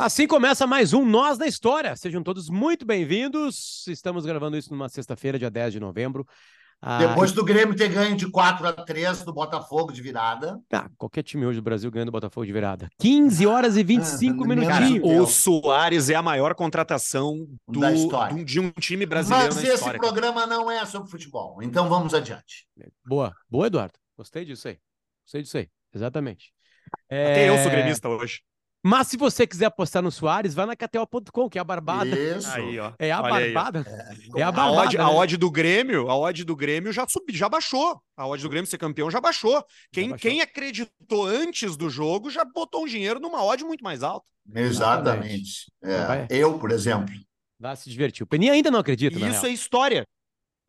Assim começa mais um Nós na História. Sejam todos muito bem-vindos. Estamos gravando isso numa sexta-feira, dia 10 de novembro. Ah, Depois do Grêmio ter ganho de 4 a 3 do Botafogo de virada. Ah, qualquer time hoje do Brasil ganhando do Botafogo de virada. 15 horas e 25 ah, minutinhos. O Soares é a maior contratação do, da história. de um time brasileiro Mas esse programa não é sobre futebol. Então vamos adiante. Boa, boa, Eduardo. Gostei disso aí. Gostei disso aí. Exatamente. Até é... eu sou gremista hoje. Mas se você quiser apostar no Soares, vai na KTO.com, que é a barbada. Isso. Aí, ó. É a Olha barbada. É. é. a barbada. A odd, né? a odd, do Grêmio, a odd do Grêmio já subiu, já baixou. A odd do Grêmio ser campeão já baixou. Quem, já baixou. quem acreditou antes do jogo já botou um dinheiro numa odd muito mais alta. Exatamente. É. Eu, por exemplo. Vai se divertir. O Peninha ainda não acredita, Isso é história.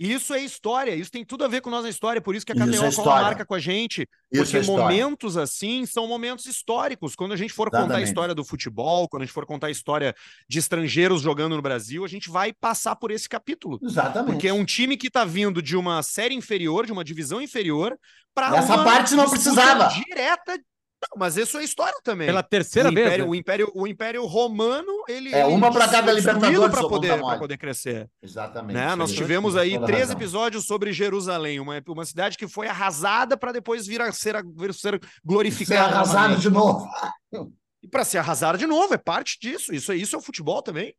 Isso é história, isso tem tudo a ver com nós na história, por isso que a KTO é cola marca com a gente, isso porque é momentos assim são momentos históricos. Quando a gente for Exatamente. contar a história do futebol, quando a gente for contar a história de estrangeiros jogando no Brasil, a gente vai passar por esse capítulo. Exatamente. Porque é um time que está vindo de uma série inferior, de uma divisão inferior, para essa parte não precisava direta não, mas isso é história também. Pela terceira o vez. Império, né? o, Império, o Império Romano, ele. É uma para cada Libertadores para poder, poder crescer. Exatamente. Né? Nós tivemos aí três razão. episódios sobre Jerusalém, uma, uma cidade que foi arrasada para depois vir a ser, vir ser glorificada. Ser arrasada de novo. E para ser arrasada de novo, é parte disso. Isso, isso é o futebol também.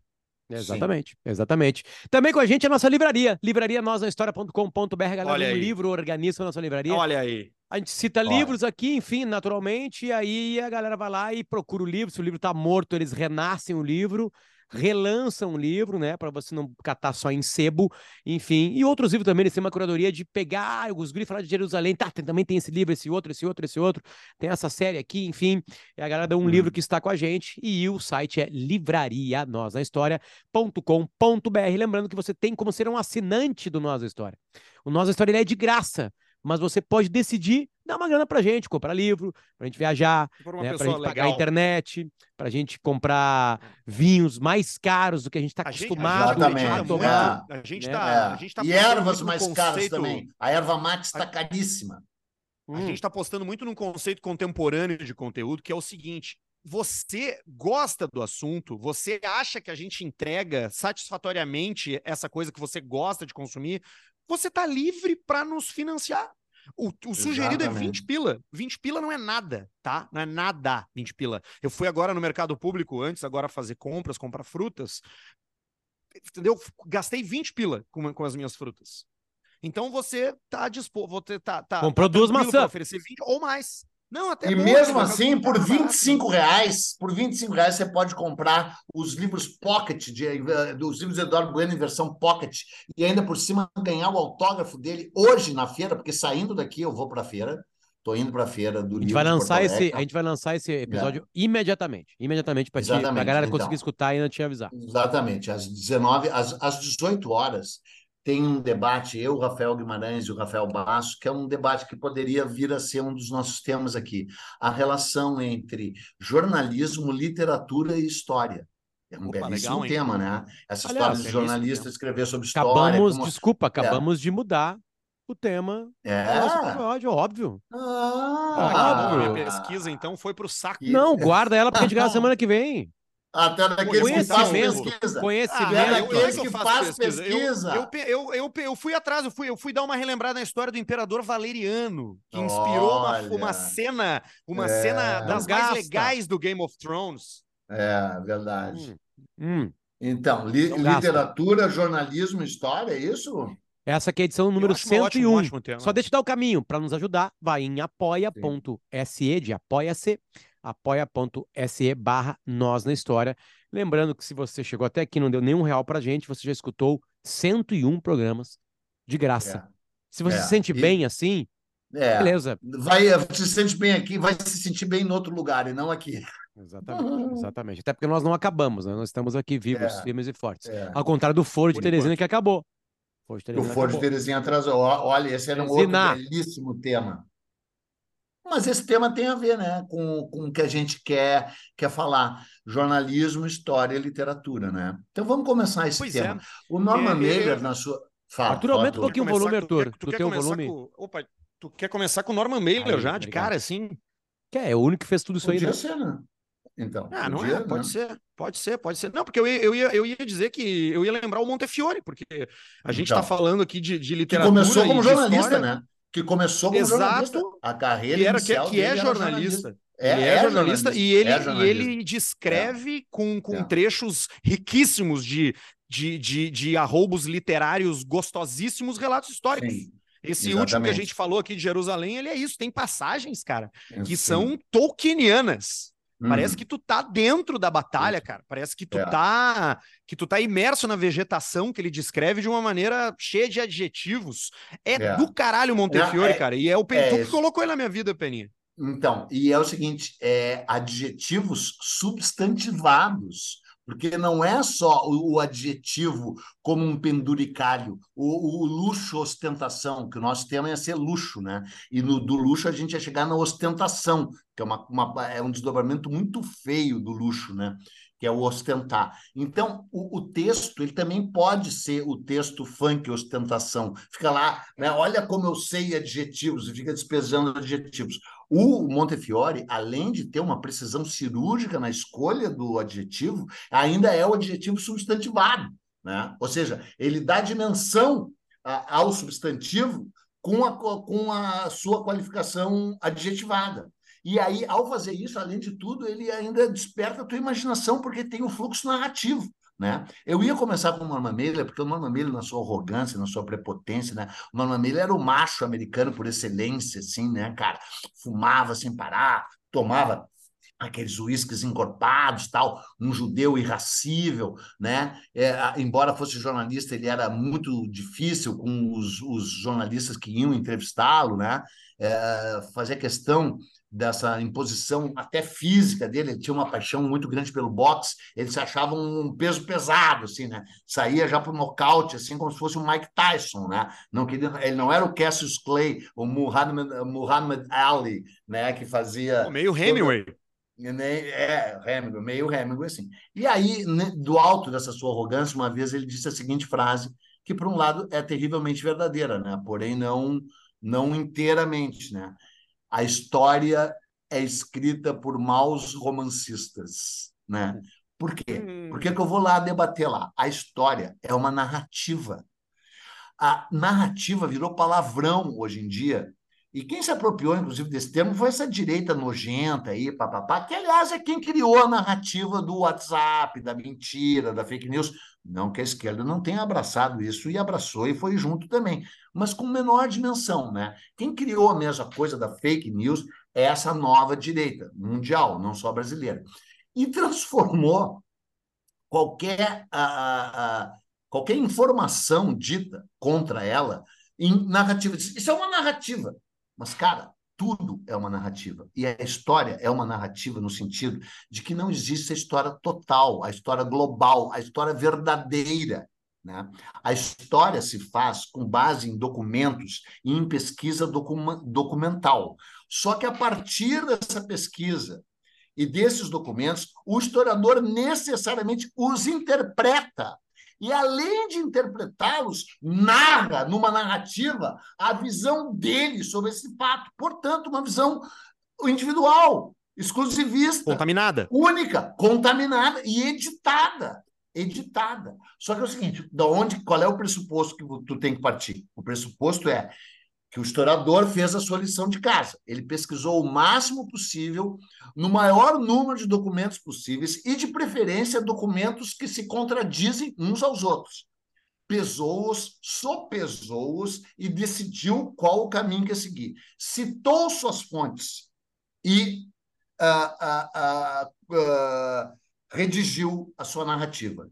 Exatamente, Sim. exatamente. Também com a gente a nossa livraria, livraria nosahistoria.com.br, galera, Olha um aí. livro organiza a nossa livraria. Olha aí. A gente cita Olha. livros aqui, enfim, naturalmente, e aí a galera vai lá e procura o livro, se o livro tá morto, eles renascem o livro, relançam o livro, né, para você não catar só em sebo, enfim. E outros livros também, eles têm uma curadoria de pegar os guri falar de Jerusalém, tá, tem, também tem esse livro, esse outro, esse outro, esse outro, tem essa série aqui, enfim. E a galera dá um hum. livro que está com a gente e o site é livraria nós na história.com.br. Lembrando que você tem como ser um assinante do Nós História. O Nós História é de graça mas você pode decidir dar uma grana pra gente, comprar livro, pra gente viajar, né, pra gente legal. pagar a internet, pra gente comprar vinhos mais caros do que a gente tá acostumado a tomar. É. A gente né? tá, a gente tá E ervas mais conceito... caras também. A erva mate está caríssima. A hum. gente está apostando muito num conceito contemporâneo de conteúdo, que é o seguinte: você gosta do assunto, você acha que a gente entrega satisfatoriamente essa coisa que você gosta de consumir, você tá livre para nos financiar. O, o sugerido é 20 pila. 20 pila não é nada, tá? Não é nada 20 pila. Eu fui agora no mercado público antes, agora fazer compras, comprar frutas. Entendeu? Gastei 20 pila com, com as minhas frutas. Então você tá disposto, você tá, tá comprou tá duas maçãs, oferecer 20 ou mais. Não, até e mesmo assim, por 25 reais, por 25 reais você pode comprar os livros Pocket, de, eh, dos livros de Eduardo Bueno em versão Pocket, e ainda por cima ganhar o autógrafo dele hoje na feira, porque saindo daqui eu vou para a feira. Estou indo para a feira do a gente vai lançar esse A gente vai lançar esse episódio é. imediatamente. Imediatamente, para a galera então, conseguir escutar e não te avisar. Exatamente. Às 19, às, às 18 horas, tem um debate, eu, Rafael Guimarães e o Rafael Basso, que é um debate que poderia vir a ser um dos nossos temas aqui. A relação entre jornalismo, literatura e história. É um Opa, belíssimo legal, tema, né? Essa Aliás, história de jornalista escrever sobre história. Acabamos, como... desculpa, acabamos é. de mudar o tema. É. Episódio, óbvio. Ah, óbvio. A minha pesquisa, então, foi para o saco. Não, guarda ela porque a gente grava semana que vem. Até daqueles que fazem pesquisa. Conhecimento. Ah, daqueles que, que faz pesquisa. pesquisa. Eu, eu, eu, eu, fui atrás, eu fui, eu fui dar uma relembrada na história do imperador Valeriano, que inspirou uma, uma cena, uma é, cena das mais legais do Game of Thrones. É, verdade. Hum, hum. Então, li, literatura, jornalismo, história, é isso? Essa aqui é a edição número 101. Ótimo, ótimo Só deixa eu dar o caminho para nos ajudar. Vai em apoia.se de apoia-se apoia.se barra Nós na História. Lembrando que se você chegou até aqui e não deu nenhum real pra gente, você já escutou 101 programas de graça. É. Se você é. se sente e... bem assim, é. beleza. Vai, se sente bem aqui, vai se sentir bem em outro lugar e não aqui. Exatamente, exatamente. Até porque nós não acabamos, né? Nós estamos aqui vivos, é. firmes e fortes. É. Ao contrário do Foro de Por Teresina, enquanto. que acabou. Foro de Teresina o Foro de Teresina atrasou. Olha, esse era um Teresina. outro belíssimo tema. Mas esse tema tem a ver né, com, com o que a gente quer, quer falar: jornalismo, história e literatura. Né? Então vamos começar esse pois tema. É. O Norman é, Mailer, na sua. Fala, Arthur, aumenta um pouquinho o volume, Arthur. Tu, quer, tu, tem volume. Com... Opa, tu quer começar com o Norman Mailer já, de cara, assim? Quer, é o único que fez tudo isso Podia aí, né? Ser, né? Então, Ah, não podia, é, pode né? ser, pode ser, pode ser. Não, porque eu ia, eu ia, eu ia dizer que eu ia lembrar o Montefiore, porque a gente está Então. falando aqui de, de Que literatura começou e como jornalista, história, né? Que começou como Exato. jornalista. A carreira que, era, que, que é era jornalista. É, ele é, é jornalista, jornalista, e ele, é e jornalista. ele descreve com, com É. trechos riquíssimos de, de, de, de arroubos literários gostosíssimos relatos históricos. Sim, Esse último que a exatamente. gente falou aqui de Jerusalém, ele é isso. Tem passagens, cara, que sim. são tolkienianas. Parece Uhum. que tu tá dentro da batalha, cara. Parece que tu É. tá que tu tá imerso na vegetação que ele descreve de uma maneira cheia de adjetivos. É, É. do caralho Montefiore, É, cara. E é o Pen... é que colocou ele na minha vida, Peninha. Então, e é o seguinte, é adjetivos substantivados, porque não é só o, o adjetivo como um penduricalho, o, o luxo, ostentação, que o nosso tema ia ser luxo, né? E no, do luxo a gente ia chegar na ostentação, que é, uma, uma- é um desdobramento muito feio do luxo, né? Que é o ostentar. Então, o, o texto, ele também pode ser o texto funk ostentação. Fica lá, né? Olha como eu sei adjetivos, e fica despejando adjetivos. O Montefiore, além de ter uma precisão cirúrgica na escolha do adjetivo, ainda é o adjetivo substantivado, né? Ou seja, ele dá dimensão a- ao substantivo com a, co- com a sua qualificação adjetivada. E aí, ao fazer isso, além de tudo, ele ainda desperta a tua imaginação, porque tem o fluxo narrativo. Né? Eu ia começar com o Norman porque o Norman na sua arrogância, na sua prepotência, né? o Norman era o macho americano por excelência, assim, né, cara? Fumava sem parar, tomava aqueles uísques encorpados, tal, um judeu irracível, né? É, embora fosse jornalista, ele era muito difícil com os, os jornalistas que iam entrevistá-lo, né? É, fazia questão dessa imposição até física dele, ele tinha uma paixão muito grande pelo boxe, ele se achava um peso pesado, assim, né? Saía já para o nocaute, assim, como se fosse o Mike Tyson, né? Não queria, ele não era o Cassius Clay, o Muhammad, Muhammad Ali, né? Que fazia... Meio Hemingway. É, Hemingway, meio Hemingway, assim. E aí, né, do alto dessa sua arrogância, uma vez ele disse a seguinte frase, que por um lado é terrivelmente verdadeira, né? Porém não não inteiramente, né? A história é escrita por maus romancistas, né? Por quê? Hum. Por que que eu vou lá debater lá? A história é uma narrativa. A narrativa virou palavrão hoje em dia. E quem se apropriou, inclusive, desse termo foi essa direita nojenta aí, papapá, que, aliás, é quem criou a narrativa do WhatsApp, da mentira, da fake news. Não que a esquerda não tenha abraçado isso e abraçou e foi junto também, mas com menor dimensão, né? Quem criou a mesma coisa da fake news é essa nova direita mundial, não só brasileira. E transformou qualquer, a, a, qualquer informação dita contra ela em narrativa. Isso é uma narrativa. Mas, cara, tudo é uma narrativa. E a história é uma narrativa no sentido de que não existe a história total, a história global, a história verdadeira. Né? A história se faz com base em documentos e em pesquisa documental. Só que a partir dessa pesquisa e desses documentos, o historiador necessariamente os interpreta. E, além de interpretá-los, narra numa narrativa a visão dele sobre esse fato. Portanto, uma visão individual, exclusivista. Contaminada. Única, contaminada e editada. Editada. Só que é o seguinte: da onde, qual é o pressuposto que tu tem que partir? O pressuposto é que o historiador fez a sua lição de casa. Ele pesquisou o máximo possível, no maior número de documentos possíveis, e de preferência documentos que se contradizem uns aos outros. Pesou-os, sopesou-os e decidiu qual o caminho que ia seguir. Citou suas fontes e uh, uh, uh, redigiu a sua narrativa.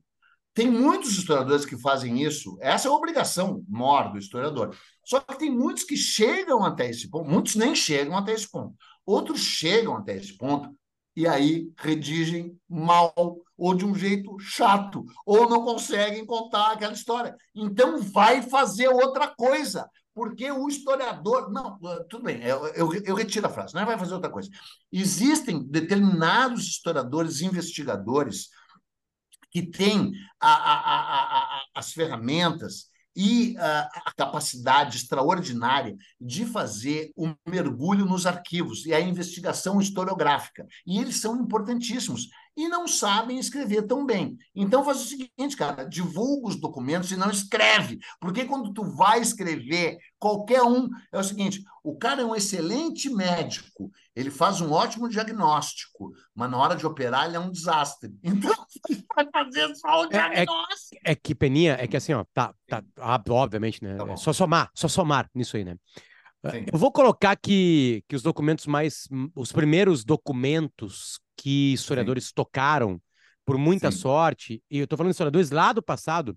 Tem muitos historiadores que fazem isso, essa é a obrigação maior do historiador. Só que tem muitos que chegam até esse ponto, muitos nem chegam até esse ponto. Outros chegam até esse ponto e aí redigem mal ou de um jeito chato, ou não conseguem contar aquela história. Então vai fazer outra coisa, porque o historiador. Não, tudo bem, eu, eu, eu retiro a frase, não vai fazer outra coisa. Existem determinados historiadores, investigadores, que têm a, a, a, as ferramentas e uh, a capacidade extraordinária de fazer um mergulho nos arquivos e a investigação historiográfica. E eles são importantíssimos e não sabem escrever tão bem. Então faz o seguinte, cara, divulga os documentos e não escreve, porque quando tu vai escrever, qualquer um, é o seguinte, o cara é um excelente médico, ele faz um ótimo diagnóstico, mas na hora de operar ele é um desastre. Então vai fazer só o diagnóstico. É, é, é, que Peninha, é que assim, ó, tá, tá obviamente, né? Tá é só somar, só somar nisso aí, né? Sim. Eu vou colocar que, que os documentos mais. Os primeiros documentos que historiadores Sim. tocaram, por muita Sim. sorte, e eu estou falando de historiadores lá do passado,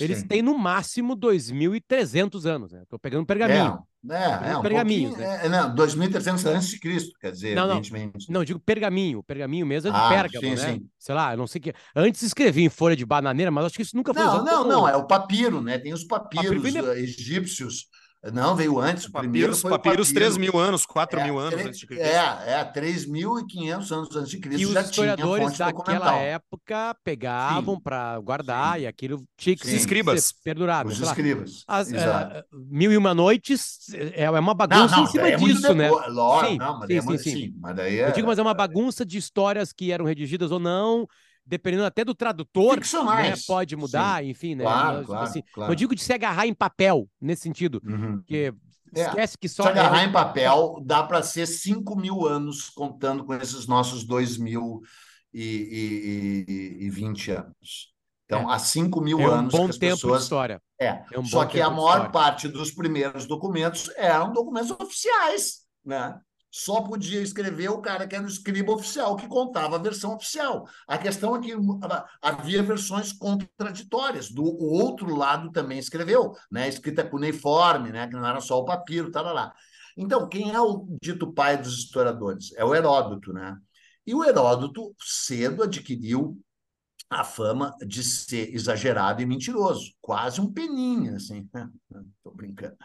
eles têm no máximo 2.300 anos, né? Estou pegando pergaminho. É, é, é um pergaminhos, né? É, não, 2.300 antes de Cristo, quer dizer, não, não, não, digo pergaminho, pergaminho mesmo é de ah, Pérgamo, sim, né? Sim. Sei lá, eu não sei que. Antes escrevia em folha de bananeira, mas acho que isso nunca foi não, usado. Não, como... não, é o papiro, né? Tem os papiros papiro egípcios não, veio antes. O primeiro papiros, foi papiros papiro. 3 mil anos, 4 é, mil anos 3, antes de Cristo. É, é 3.500 anos antes de Cristo. E os historiadores daquela época pegavam para guardar sim. e aquilo tinha que sim. ser escribas. perdurado. Os escribas. As, é, mil e uma noites é, é uma bagunça não, não, em cima é disso, né? Lógico, sim, não, mas sim, sim, sim. sim. Mas daí é... Eu digo, mas é uma bagunça de histórias que eram redigidas ou não dependendo até do tradutor, né, pode mudar, Sim. enfim, né? Claro, claro, assim, claro. Eu digo de se agarrar em papel, nesse sentido, uhum. que é, esquece que só... Se agarrar é... em papel, dá para ser 5 mil anos contando com esses nossos 2020 anos. Então, é. há 5 mil é um anos bom que as tempo pessoas... De história. É, é um só que a maior parte dos primeiros documentos eram documentos oficiais, né? Só podia escrever o cara que era o escriba oficial, que contava a versão oficial. A questão é que havia versões contraditórias. Do outro lado também escreveu, né? escrita cuneiforme, né? que não era só o papiro, tal, lá. Então, quem é o dito pai dos historiadores? É o Heródoto. Né? E o Heródoto cedo adquiriu a fama de ser exagerado e mentiroso, quase um peninha, assim. Estou brincando.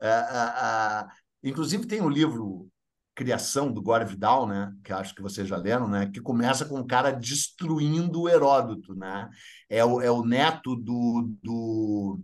Uh, uh, inclusive, tem um livro criação do Gore Vidal, né, que acho que vocês já leram, né, que começa com um cara destruindo o Heródoto, né? É o, é o neto do, do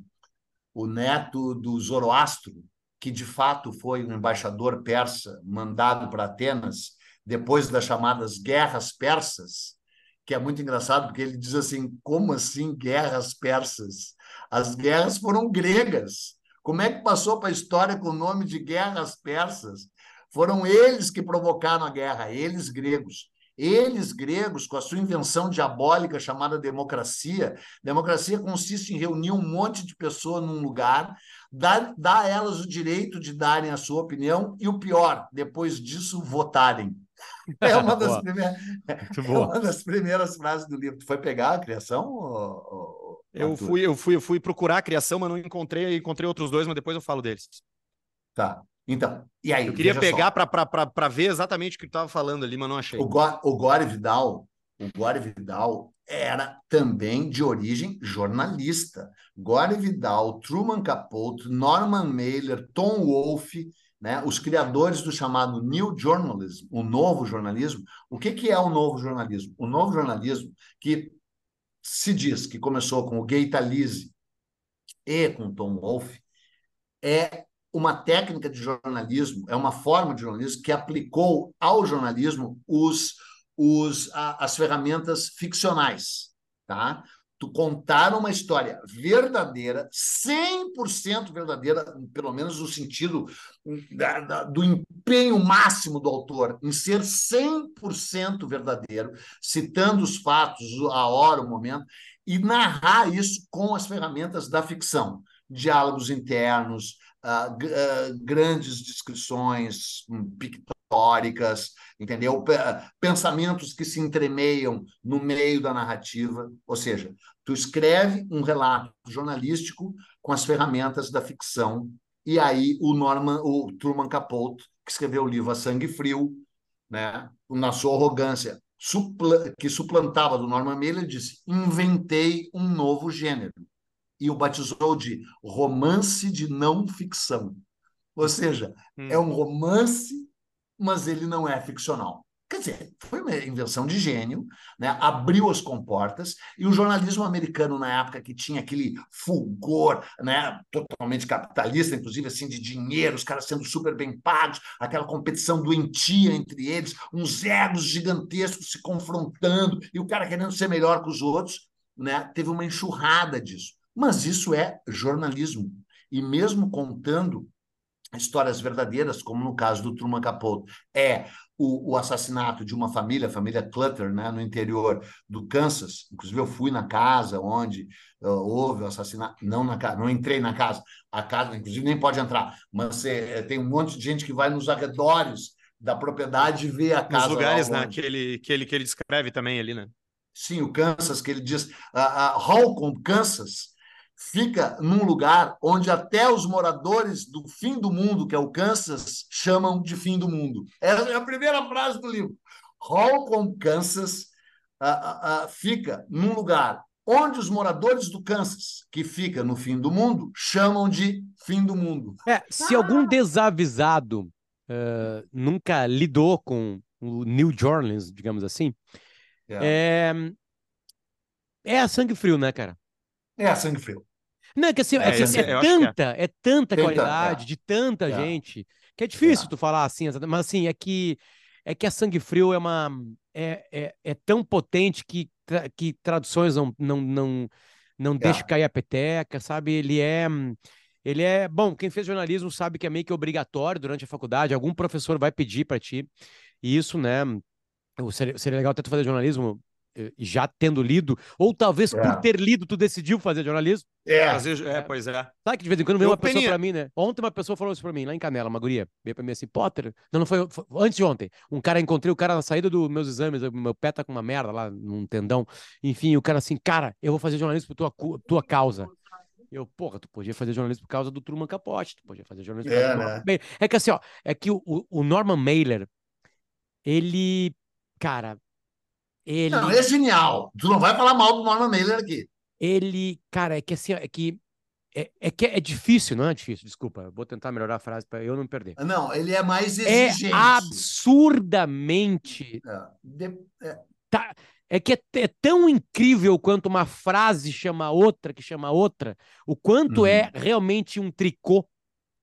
o neto do Zoroastro, que de fato foi um embaixador persa mandado para Atenas depois das chamadas guerras persas, que é muito engraçado porque ele diz assim: como assim guerras persas? As guerras foram gregas. Como é que passou para a história com o nome de guerras persas? Foram eles que provocaram a guerra, eles gregos. Eles, gregos, com a sua invenção diabólica chamada democracia, democracia consiste em reunir um monte de pessoas num lugar, dar, dar a elas o direito de darem a sua opinião e o pior, depois disso, votarem. É uma das, primeiras, é uma das primeiras frases do livro. Tu foi pegar a criação? Ou, eu, fui, eu, fui, eu fui procurar a criação, mas não encontrei, encontrei outros dois, mas depois eu falo deles. Tá. Então, e aí? Eu queria pegar para ver exatamente o que tu estava falando ali, mas não achei. O, Go, o Gore Vidal, o Gore Vidal era também de origem jornalista. Gore Vidal, Truman Capote, Norman Mailer, Tom Wolfe, né, os criadores do chamado New Journalism, o novo jornalismo. O que, que é o novo jornalismo? O novo jornalismo que se diz que começou com o Gay Talese e com Tom Wolfe, é uma técnica de jornalismo, é uma forma de jornalismo que aplicou ao jornalismo os, os, a, as ferramentas ficcionais. Tá? Tu contar uma história verdadeira, 100% verdadeira, pelo menos no sentido da, da, do empenho máximo do autor em ser 100% verdadeiro, citando os fatos, a hora, o momento, e narrar isso com as ferramentas da ficção. Diálogos internos, grandes descrições um, pictóricas, entendeu? Pensamentos que se entremeiam no meio da narrativa, ou seja, tu escreve um relato jornalístico com as ferramentas da ficção e aí o Norman, o Truman Capote, que escreveu o livro A Sangue Frio, né, na sua arrogância, supla que suplantava do Norman Mailer, disse: inventei um novo gênero e o batizou de romance de não ficção. Ou seja, hum. é um romance, mas ele não é ficcional. Quer dizer, foi uma invenção de gênio, né? abriu as comportas, e o jornalismo americano, na época que tinha aquele fulgor né? totalmente capitalista, inclusive assim, de dinheiro, os caras sendo super bem pagos, aquela competição doentia entre eles, uns egos gigantescos se confrontando, e o cara querendo ser melhor que os outros, né? teve uma enxurrada disso. Mas isso é jornalismo. E mesmo contando histórias verdadeiras, como no caso do Truman Capote, é o, o, assassinato de uma família, a família Clutter, né, no interior do Kansas. Inclusive, eu fui na casa onde uh, houve o assassinato. Não na casa, não entrei na casa. A casa, inclusive, nem pode entrar. Mas é, tem um monte de gente que vai nos arredores da propriedade e vê a casa. Nos lugares, né, que ele, que, ele, que ele descreve também ali, né? Sim, o Kansas, que ele diz. Uh, uh, Holcomb, Kansas fica num lugar onde até os moradores do fim do mundo, que é o Kansas, chamam de fim do mundo. Essa é a primeira frase do livro. Holcomb, Kansas, uh, uh, fica num lugar onde os moradores do Kansas, que fica no fim do mundo, chamam de fim do mundo. É, se algum desavisado uh, nunca lidou com o New Orleans, digamos assim, é, é, é a sangue frio, né, cara? É a sangue frio. Não, é que assim, é, é, assim, é, é tanta, é. é. tanta qualidade, de tanta gente, que é difícil tu falar assim, mas assim, é que é que a Sangue Frio é uma é, é, é tão potente que, que traduções não não não, não deixa cair a peteca, sabe? Ele é ele é bom. Quem fez jornalismo sabe que é meio que obrigatório durante a faculdade. Algum professor vai pedir para ti. E isso, né? Seria, seria legal até tu fazer jornalismo já tendo lido, ou talvez é. por ter lido, tu decidiu fazer jornalismo. É, Às vezes, é, pois é. Sabe que de vez em quando vem uma pessoa para mim, né? Ontem uma pessoa falou isso para mim, lá em Canela, uma guria, veio para mim assim, Potter, não, não foi, foi, antes de ontem, um cara, encontrei o cara na saída dos meus exames, meu pé tá com uma merda lá, num tendão, enfim, o cara assim, cara, eu vou fazer jornalismo por tua, tua causa. Eu, porra, tu podia fazer jornalismo por causa do Truman Capote, tu podia fazer jornalismo por causa é, do né? É que assim, ó, é que o, o Norman Mailer, ele, cara, ele... Não, é genial. Tu não vai falar mal do Norman Mailer aqui. Ele, cara, é que assim, é que é, é, que é difícil, não é difícil, desculpa. Vou tentar melhorar a frase para eu não perder. Não, ele é mais é exigente. É absurdamente. É, de, é. Tá, é que é, é, tão incrível quanto uma frase chama outra, que chama outra, o quanto é uhum. realmente um tricô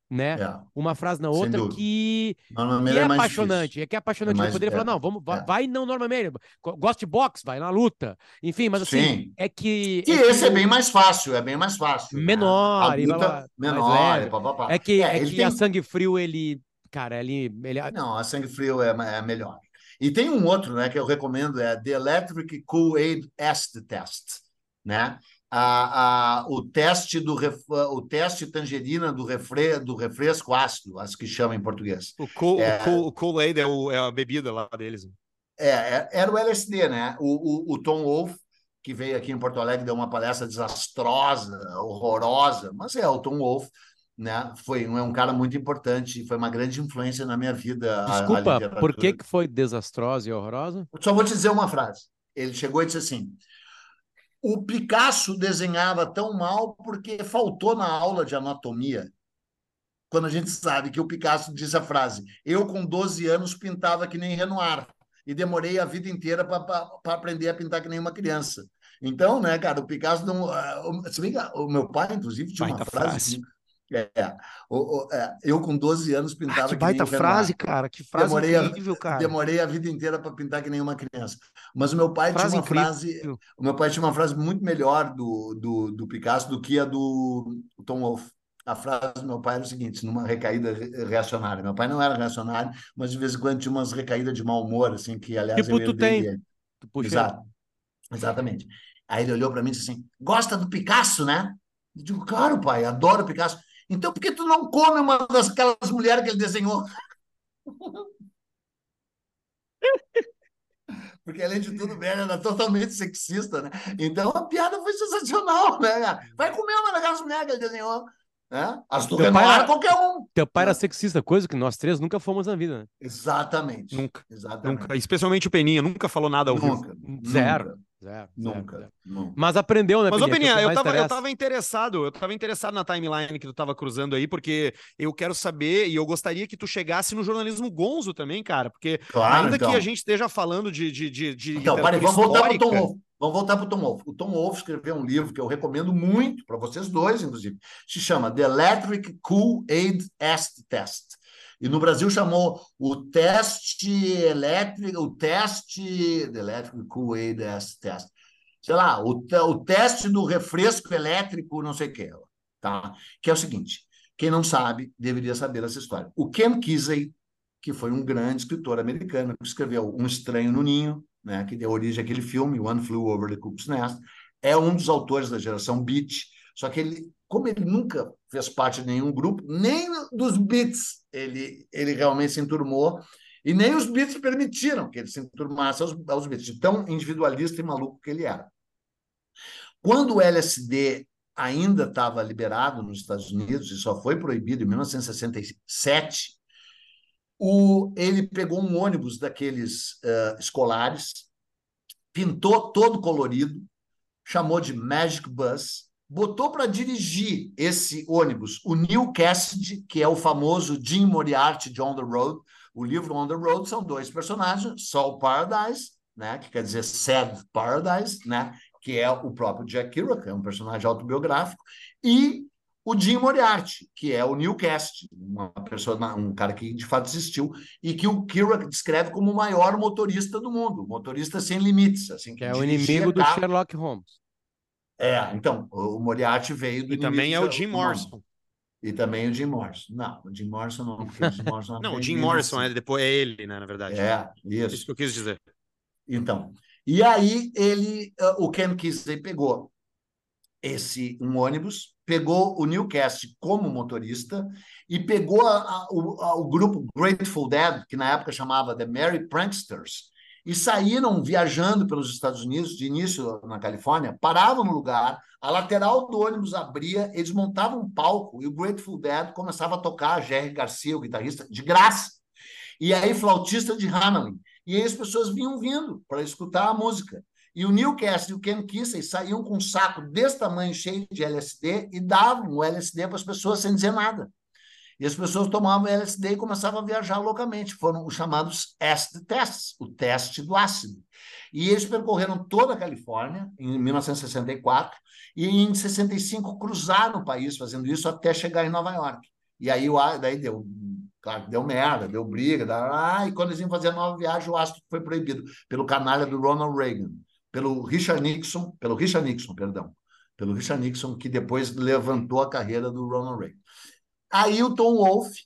né? É. Uma frase na outra que, que é, é apaixonante. Difícil. É que é apaixonante. É mais, poderia falar, não, vamos, é. vai não normalmente. Gosta de boxe, vai na luta. Enfim, mas assim, Sim. é que. E é esse que... é bem mais fácil, é bem mais fácil. Né? Menor, né? luta, menor, pá, pá, pá. É que, é, que tem... a sangue frio, ele. Cara, ele. ele... Não, a sangue frio é, é melhor. E tem um outro, né, que eu recomendo, é The Electric Kool-Aid Acid Test, né? A, a, o teste do ref, o teste tangerina do, refre, do refresco ácido, acho que chama em português. O Kool, é, o Kool-Aid é, o, é a bebida lá deles. É, é era o LSD, né? O, o, o Tom Wolfe, que veio aqui em Porto Alegre, deu uma palestra desastrosa, horrorosa, mas é o Tom Wolfe, né? Foi é um cara muito importante, foi uma grande influência na minha vida. Desculpa, a, a por que, que foi desastrosa e horrorosa? Só vou te dizer uma frase. Ele chegou e disse assim: o Picasso desenhava tão mal porque faltou na aula de anatomia. Quando a gente sabe que o Picasso diz a frase: Eu, com 12 anos, pintava que nem Renoir e demorei a vida inteira para aprender a pintar que nem uma criança. Então, né, cara, o Picasso não. Uh, se bem que o meu pai, inclusive, tinha uma frase. frase. É, o, o, é, eu com 12 anos pintava. Ah, que baita que frase, cara. Que frase demorei incrível, a, cara. Demorei a vida inteira para pintar que nem uma criança. Mas o meu pai frase tinha uma incrível. frase. O meu pai tinha uma frase muito melhor do, do, do Picasso do que a do Tom Wolfe. A frase do meu pai era o seguinte, numa recaída reacionária. Meu pai não era reacionário, mas de vez em quando tinha umas recaídas de mau humor, assim, que aliás tipo, eu tu tem. Tu Exato. Exatamente. Aí ele olhou para mim e disse assim: Gosta do Picasso, né? Eu digo, claro, pai, adoro Picasso. Então, por que tu não come uma daquelas mulheres que ele desenhou? Porque, além de tudo, ele era totalmente sexista, né? Então, a piada foi sensacional, né? Vai comer uma daquelas mulheres que ele desenhou. Né? As do Renoir, era qualquer um. Teu pai era sexista, coisa que nós três nunca fomos na vida. Né? Exatamente. Nunca. Exatamente. Nunca. Especialmente o Peninha, nunca falou nada ao nunca, vivo. Zero. Zero, Nunca. zero. nunca. Mas aprendeu, né, Mas, Peninha? ô, Peninha, Que o que eu tava, eu tava interessado, eu tava interessado na timeline que tu tava cruzando aí, porque eu quero saber e eu gostaria que tu chegasse no jornalismo gonzo também, cara, porque Claro, ainda então. que a gente esteja falando de, de, de, de Então, vamos voltar para o Tom Wolfe. Vamos voltar para o Tom Wolfe. O Tom Wolfe escreveu um livro que eu recomendo muito para vocês dois, inclusive. Se chama The Electric Kool-Aid Acid Test. E no Brasil chamou o teste elétrico, o teste Electric Kool-Aid Test. Sei lá, o, o teste do refresco elétrico, não sei o que, tá? Que é o seguinte: quem não sabe deveria saber essa história. O Ken Kesey, que foi um grande escritor americano, que escreveu Um Estranho no Ninho, né, que deu origem àquele filme, One Flew Over the Cuckoo's Nest, é um dos autores da geração Beat, só que ele, como ele nunca fez parte de nenhum grupo, nem dos Beats ele, ele realmente se enturmou, e nem os Beats permitiram que ele se enturmasse aos, aos Beats, de tão individualista e maluco que ele era. Quando o LSD ainda estava liberado nos Estados Unidos e só foi proibido em 1967, o, ele pegou um ônibus daqueles eh, escolares, pintou todo colorido, chamou de Magic Bus, botou para dirigir esse ônibus o Neil Cassidy, que é o famoso Jim Moriarty de On the Road. O livro On the Road são dois personagens, Soul Paradise, né, que quer dizer Sad Paradise, né, que é o próprio Jack Kerouac, é um personagem autobiográfico, e o Jim Moriarty, que é o Neil Cassidy, uma pessoa, um cara que de fato existiu e que o Kerouac descreve como o maior motorista do mundo, motorista sem limites, assim, Que é o inimigo do carro- Sherlock Holmes. É, então, o Moriarty veio do E também é o Jim Morrison. E também o Jim Morrison. Não, o Jim Morrison não, porque o Jim Morrison Não, o Jim Morrison assim. é depois é ele, né, na verdade. É, Isso isso. que eu quis dizer. Então, e aí ele, ah, o Ken Kesey pegou esse um ônibus, pegou o Newcast como motorista e pegou a- a- o, a- o grupo Grateful Dead, que na época chamava The Merry Pranksters, e saíram viajando pelos Estados Unidos, de início na Califórnia, paravam no lugar, a lateral do ônibus abria, eles montavam um palco e o Grateful Dead começava a tocar, Jerry Garcia, o guitarrista, de graça. E aí, flautista de Hamelin. E aí as pessoas vinham vindo para escutar a música. E o Newcastle e o Ken Kesey saíam com um saco desse tamanho cheio de LSD e davam o LSD para as pessoas sem dizer nada. E as pessoas tomavam LSD e começavam a viajar loucamente. Foram os chamados acid tests, o teste do ácido. E eles percorreram toda a Califórnia em 1964 e em 65 cruzaram o país fazendo isso até chegar em Nova York. E aí o daí deu, claro, deu merda, deu briga, ah, e quando eles iam fazer a nova viagem, o ácido foi proibido pelo canalha do Ronald Reagan, pelo Richard Nixon, pelo Richard Nixon, perdão, pelo Richard Nixon, que depois levantou a carreira do Ronald Reagan. Aí o Tom Wolfe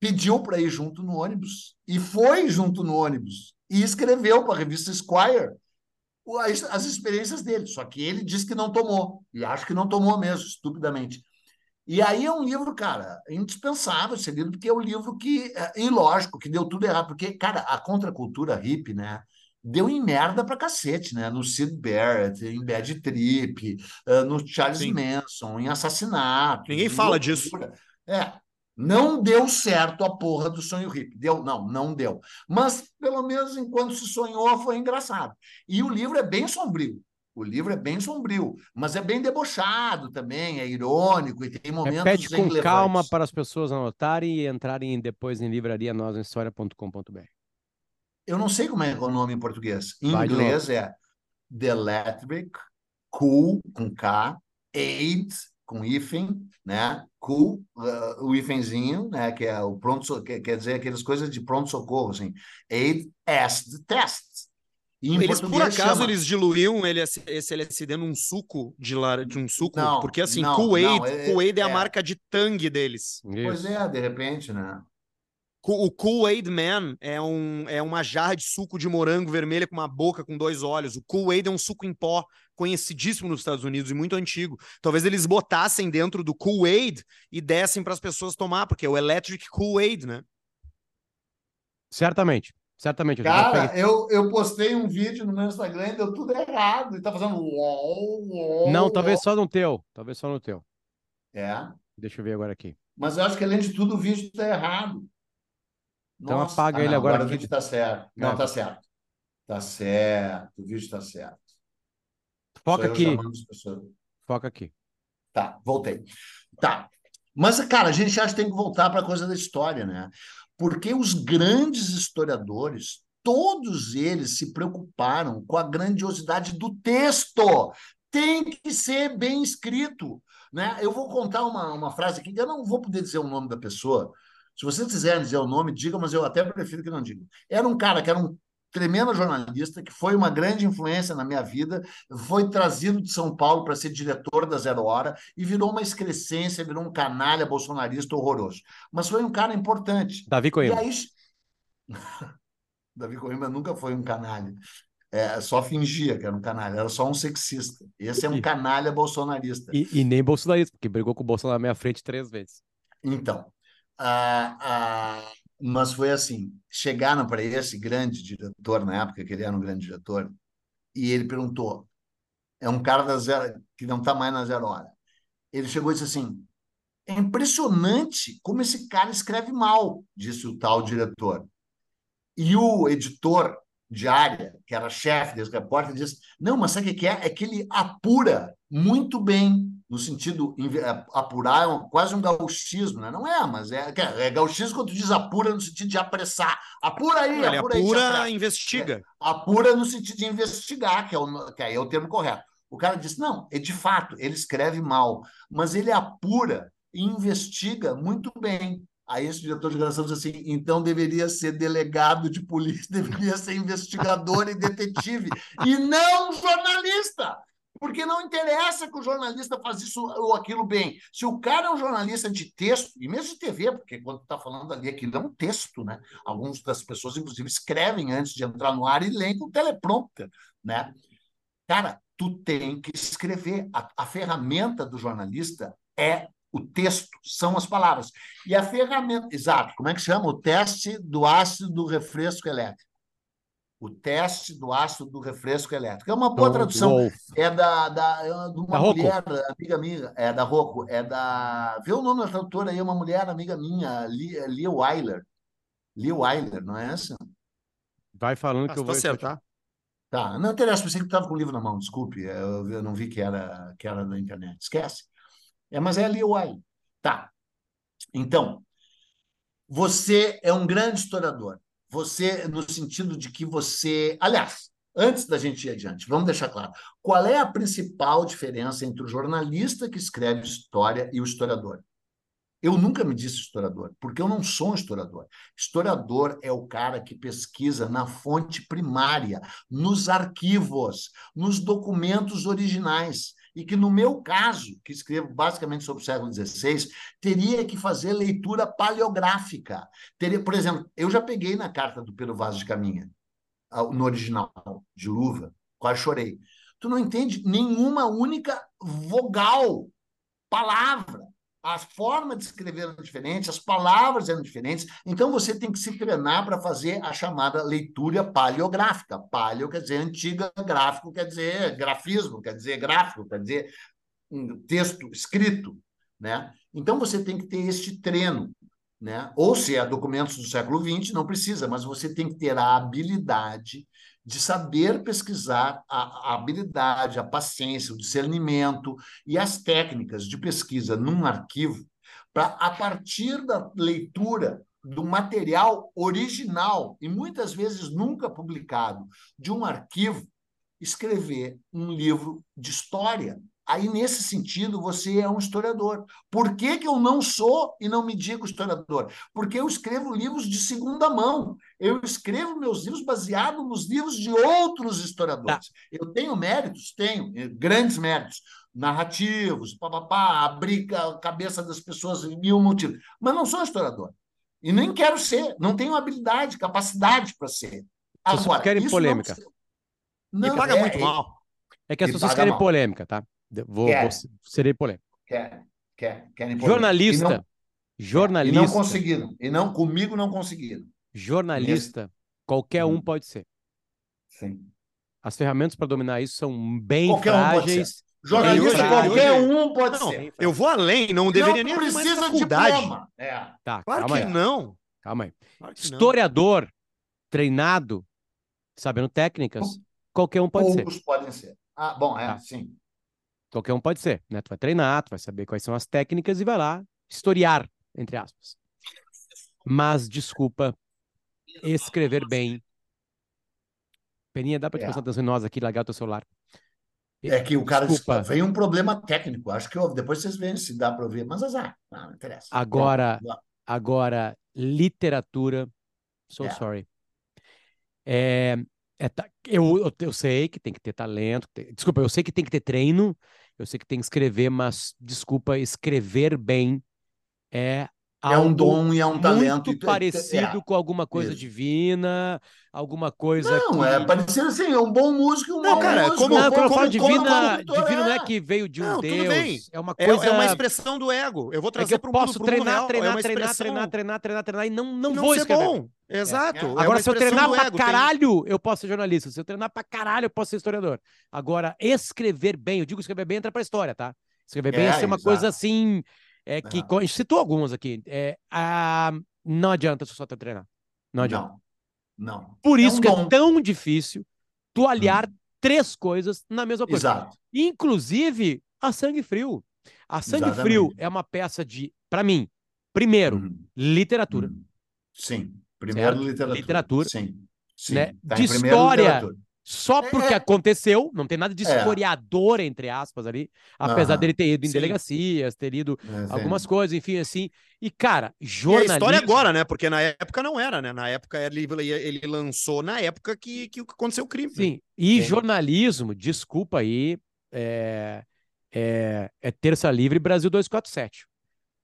pediu para ir junto no ônibus e foi junto no ônibus e escreveu para a revista Esquire o- as, as experiências dele. Só que ele disse que não tomou e acho que não tomou mesmo, estupidamente. E aí é um livro, cara, indispensável ser lido, porque é um livro que, é, e lógico, que deu tudo errado, porque, cara, a contracultura hippie, né, deu em merda pra cacete, né, no Sid Barrett, em Bad Trip, eh, no Charles Sim. Manson, em assassinato. Ninguém em fala loucura. disso. É, não deu certo a porra do sonho hippie. Deu, não, não deu. Mas, pelo menos enquanto se sonhou, foi engraçado. E o livro é bem sombrio. O livro é bem sombrio, mas é bem debochado também, é irônico e tem momentos Repete com relevantes. calma para as pessoas anotarem e entrarem depois em livraria nosahistoria.com.br. Eu não sei como é o nome em português. Em Vai inglês é The Electric, Cool, com K, Aid, com hífen, né? Cool, uh, o hífenzinho, né? Que é o pronto, que, quer dizer aquelas coisas de pronto-socorro, assim. Aid as the test. E em Eles, por acaso, chama- eles diluíam ele, esse LSD num suco de, lar... de um suco? Não, Porque assim, não, Kool-Aid não, é- Kool-Aid é, a é. marca de Tang deles. Pois é, de repente, né? O Kool-Aid Man é, um, é uma jarra de suco de morango vermelha com uma boca com dois olhos. O Kool-Aid é um suco em pó conhecidíssimo nos Estados Unidos e muito antigo. Talvez eles botassem dentro do Kool-Aid e dessem para as pessoas tomar, porque é o Electric Kool-Aid, né? Certamente, certamente. eu Cara, peguei- eu, eu postei um vídeo no meu Instagram e deu tudo errado. E tá fazendo uol, uol, Não, uol. talvez só no teu. Talvez só no teu. É, Deixa eu ver agora aqui. mas eu acho que além de tudo o vídeo tá errado. Então Nossa. apaga Ah, ele não, agora o aqui. vídeo tá certo. Não, É. tá certo. Tá certo, o vídeo tá certo. Foca aqui. Foca aqui. Tá, voltei. Tá. Mas, cara, a gente acha que tem que voltar para a coisa da história, né? Porque os grandes historiadores, todos eles se preocuparam com a grandiosidade do texto. Tem que ser bem escrito. Né? Eu vou contar uma, uma frase aqui, eu não vou poder dizer o nome da pessoa. Se vocês quiserem dizer o nome, diga, mas eu até prefiro que não diga. Era um cara que era um tremendo jornalista, que foi uma grande influência na minha vida, foi trazido de São Paulo para ser diretor da Zero Hora e virou uma excrescência, virou um canalha bolsonarista horroroso. Mas foi um cara importante. Davi Coimbra. aí. Davi Coimbra nunca foi um canalha. É, só fingia que era um canalha, era só um sexista. Esse é um canalha bolsonarista. E, e nem bolsonarista, porque brigou com o Bolsonaro na minha frente três vezes. Então, mas foi assim: chegaram para esse grande diretor, na época que ele era um grande diretor, e ele perguntou: é um cara da zero, que não está mais na zero hora. Ele chegou e disse assim: é impressionante como esse cara escreve mal, disse o tal diretor. E o editor de área, que era chefe desse repórter, disse: não, mas sabe o que é? É que ele apura muito bem, no sentido, inve- apurar é um- quase um gauchismo, né? Não é, mas é, é gauchismo quando diz apura no sentido de apressar. Apura aí, Ele apura aí. apura, apressa. investiga. Apura no sentido de investigar, que, é o, que aí é o termo correto. O cara disse: não, é de fato, ele escreve mal, mas ele apura e investiga muito bem. Aí esse diretor de redação disse assim: então deveria ser delegado de polícia, deveria ser investigador e detetive, e não jornalista. Porque não interessa que o jornalista faz isso ou aquilo bem. Se o cara é um jornalista de texto, e mesmo de TV, porque quando está falando ali, aquilo é um texto, né? Algumas das pessoas, inclusive, escrevem antes de entrar no ar e leem com teleprompter, né? Cara, tu tem que escrever. A, a ferramenta do jornalista é o texto, são as palavras. E a ferramenta, exato, como é que chama? O teste do ácido do refresco elétrico. O teste do ácido do refresco elétrico. É uma boa tradução. Wolf. É da, da, é de uma Da Rocco. mulher, amiga minha, é da Rocco, é da. Vê o nome da tradutora aí, é uma mulher amiga minha, Lia, Lia Weiler. Lia Weiler, não é essa? Vai falando Ah, que eu tu vou. acertar. Tá, não interessa, pensei que estava com o livro na mão, desculpe, eu, eu não vi que era, que era da internet, esquece. É, mas é a Lia Weiler. Tá. Então, você é um grande historiador. Você, no sentido de que você. Aliás, antes da gente ir adiante, vamos deixar claro. Qual é a principal diferença entre o jornalista que escreve história e o historiador? Eu nunca me disse historiador, porque eu não sou um historiador. Historiador é o cara que pesquisa na fonte primária, nos arquivos, nos documentos originais. E que, no meu caso, que escrevo basicamente sobre o século XVI, teria que fazer leitura paleográfica. Teria, por exemplo, eu já peguei na carta do Pedro Vaz de Caminha, no original, de luva, quase chorei. Tu não entende nenhuma única vogal, palavra. A forma de escrever era diferente, as palavras eram diferentes. Então você tem que se treinar para fazer a chamada leitura paleográfica. Paleo quer dizer antiga, gráfico quer dizer grafismo, quer dizer gráfico, quer dizer um texto escrito, né? Então você tem que ter este treino, né? Ou se é documentos do século XX, não precisa, mas você tem que ter a habilidade de saber pesquisar, a, a habilidade, a paciência, o discernimento e as técnicas de pesquisa num arquivo, para, a partir da leitura do material original, e muitas vezes nunca publicado, de um arquivo, escrever um livro de história. Aí, nesse sentido, você é um historiador. Por que, que eu não sou e não me digo historiador? Porque eu escrevo livros de segunda mão. Eu escrevo meus livros baseados nos livros de outros historiadores. Tá. Eu tenho méritos? Tenho, grandes méritos. Narrativos, papapá, abrir a cabeça das pessoas em mil motivos. Mas não sou historiador. E nem quero ser. Não tenho habilidade, capacidade para ser. Agora, querem polêmica. Não, não paga é, muito mal. É que as pessoas querem mal. polêmica, tá? Vou, quer. vou serei polêmico. Quer, quer, querem polêmica. Jornalista. Não, jornalista. E não conseguiram. E não, comigo não conseguiram. Jornalista, Mesmo. qualquer um pode ser. Sim. As ferramentas para dominar isso são bem qualquer frágeis. Um Jornalista, bem qualquer um pode não, ser. Eu vou além, não deveria não nem precisa de faculdade. diploma. É. Tá, claro calma que aí. não. Calma aí. Claro Historiador, treinado, sabendo técnicas, qualquer um pode Poucos ser. podem ser. Ah, bom, é, Tá. sim. Qualquer um pode ser, né? Tu vai treinar, tu vai saber quais são as técnicas e vai lá historiar, entre aspas. Mas, desculpa, escrever bem. Peninha, dá pra te É. prestar atenção em nós aqui, largar o teu celular. É que o cara Desculpa. veio um problema técnico. Acho que houve. Depois vocês veem se dá para ouvir. Mas azar. Não, não interessa. Agora- Pronto. Agora, literatura, so É. sorry. É, é eu, eu, eu sei que tem que ter talento. desculpa, eu sei que tem que ter treino, eu sei que tem que escrever, mas, desculpa, escrever bem é É um dom e é um talento. muito tu- parecido é. com alguma coisa isso. divina, alguma coisa Não, que... é parecido assim, é um bom músico e um Não, mau cara, músico. como- Não, quando eu como- falo divina, como cantor, divino não é é. que veio de um Não, Deus, bem. é uma É, coisa... é uma expressão do ego. Eu vou É trazer eu para o mundo, posso pro mundo treinar, é treinar, treinar, treinar, treinar, treinar, treinar e não, não E vou ser escrever. bom. Exato. É. É Agora, se eu treinar pra ego, tem- caralho, eu posso ser jornalista. Se eu treinar pra caralho, eu posso ser historiador. Agora, escrever bem, eu digo escrever bem, entra pra história, tá? Escrever bem é, É, ser uma coisa assim, é, que a gente citou algumas aqui. É, ah, não adianta só tu treinar. Não adianta. Não, não. Por É isso um que é tão difícil tu aliar Hum. três coisas na mesma coisa. Exato. Inclusive, a Sangue Frio. A Sangue Frio Exatamente. é uma peça de, pra mim, primeiro, Uhum. literatura. Uhum. Sim. Primeiro Certo? literatura. Literatura. Sim. Sim. Né? Tá De história, literatura. Só porque É. aconteceu, não tem nada de É. historiador, entre aspas, ali, apesar Aham, dele ter ido em sim. delegacias, ter lido É, algumas coisas, enfim, assim. E, cara, E a jornalismo... história agora, né? Porque na época não era, né? Na época ele, ele lançou na época que, que aconteceu o crime. Sim, e jornalismo, desculpa aí, é, é, é Terça Livre Brasil 247.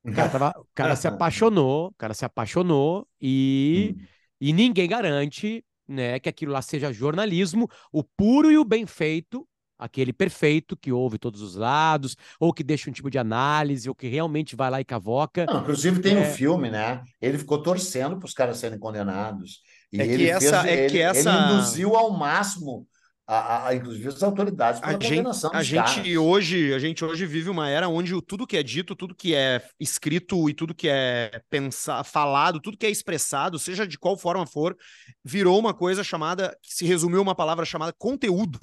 O cara, tava- o cara se apaixonou, o cara se apaixonou e, Hum. e ninguém garante né, que aquilo lá seja jornalismo, o puro e o bem feito, aquele perfeito que ouve todos os lados, ou que deixa um tipo de análise, ou que realmente vai lá e cavoca. Não, inclusive tem um É. filme, né? Ele ficou torcendo para os caras serem condenados. E É que ele essa- fez, é que ele, essa- ele induziu ao máximo, a, a- a- inclusive as autoridades, A pela gente, condenação a dos gente caras. hoje, a gente hoje vive uma era onde tudo que é dito, tudo que é escrito e tudo que é pensar, falado, tudo que é expressado, seja de qual forma for, virou uma coisa chamada, se resumiu a uma palavra chamada conteúdo.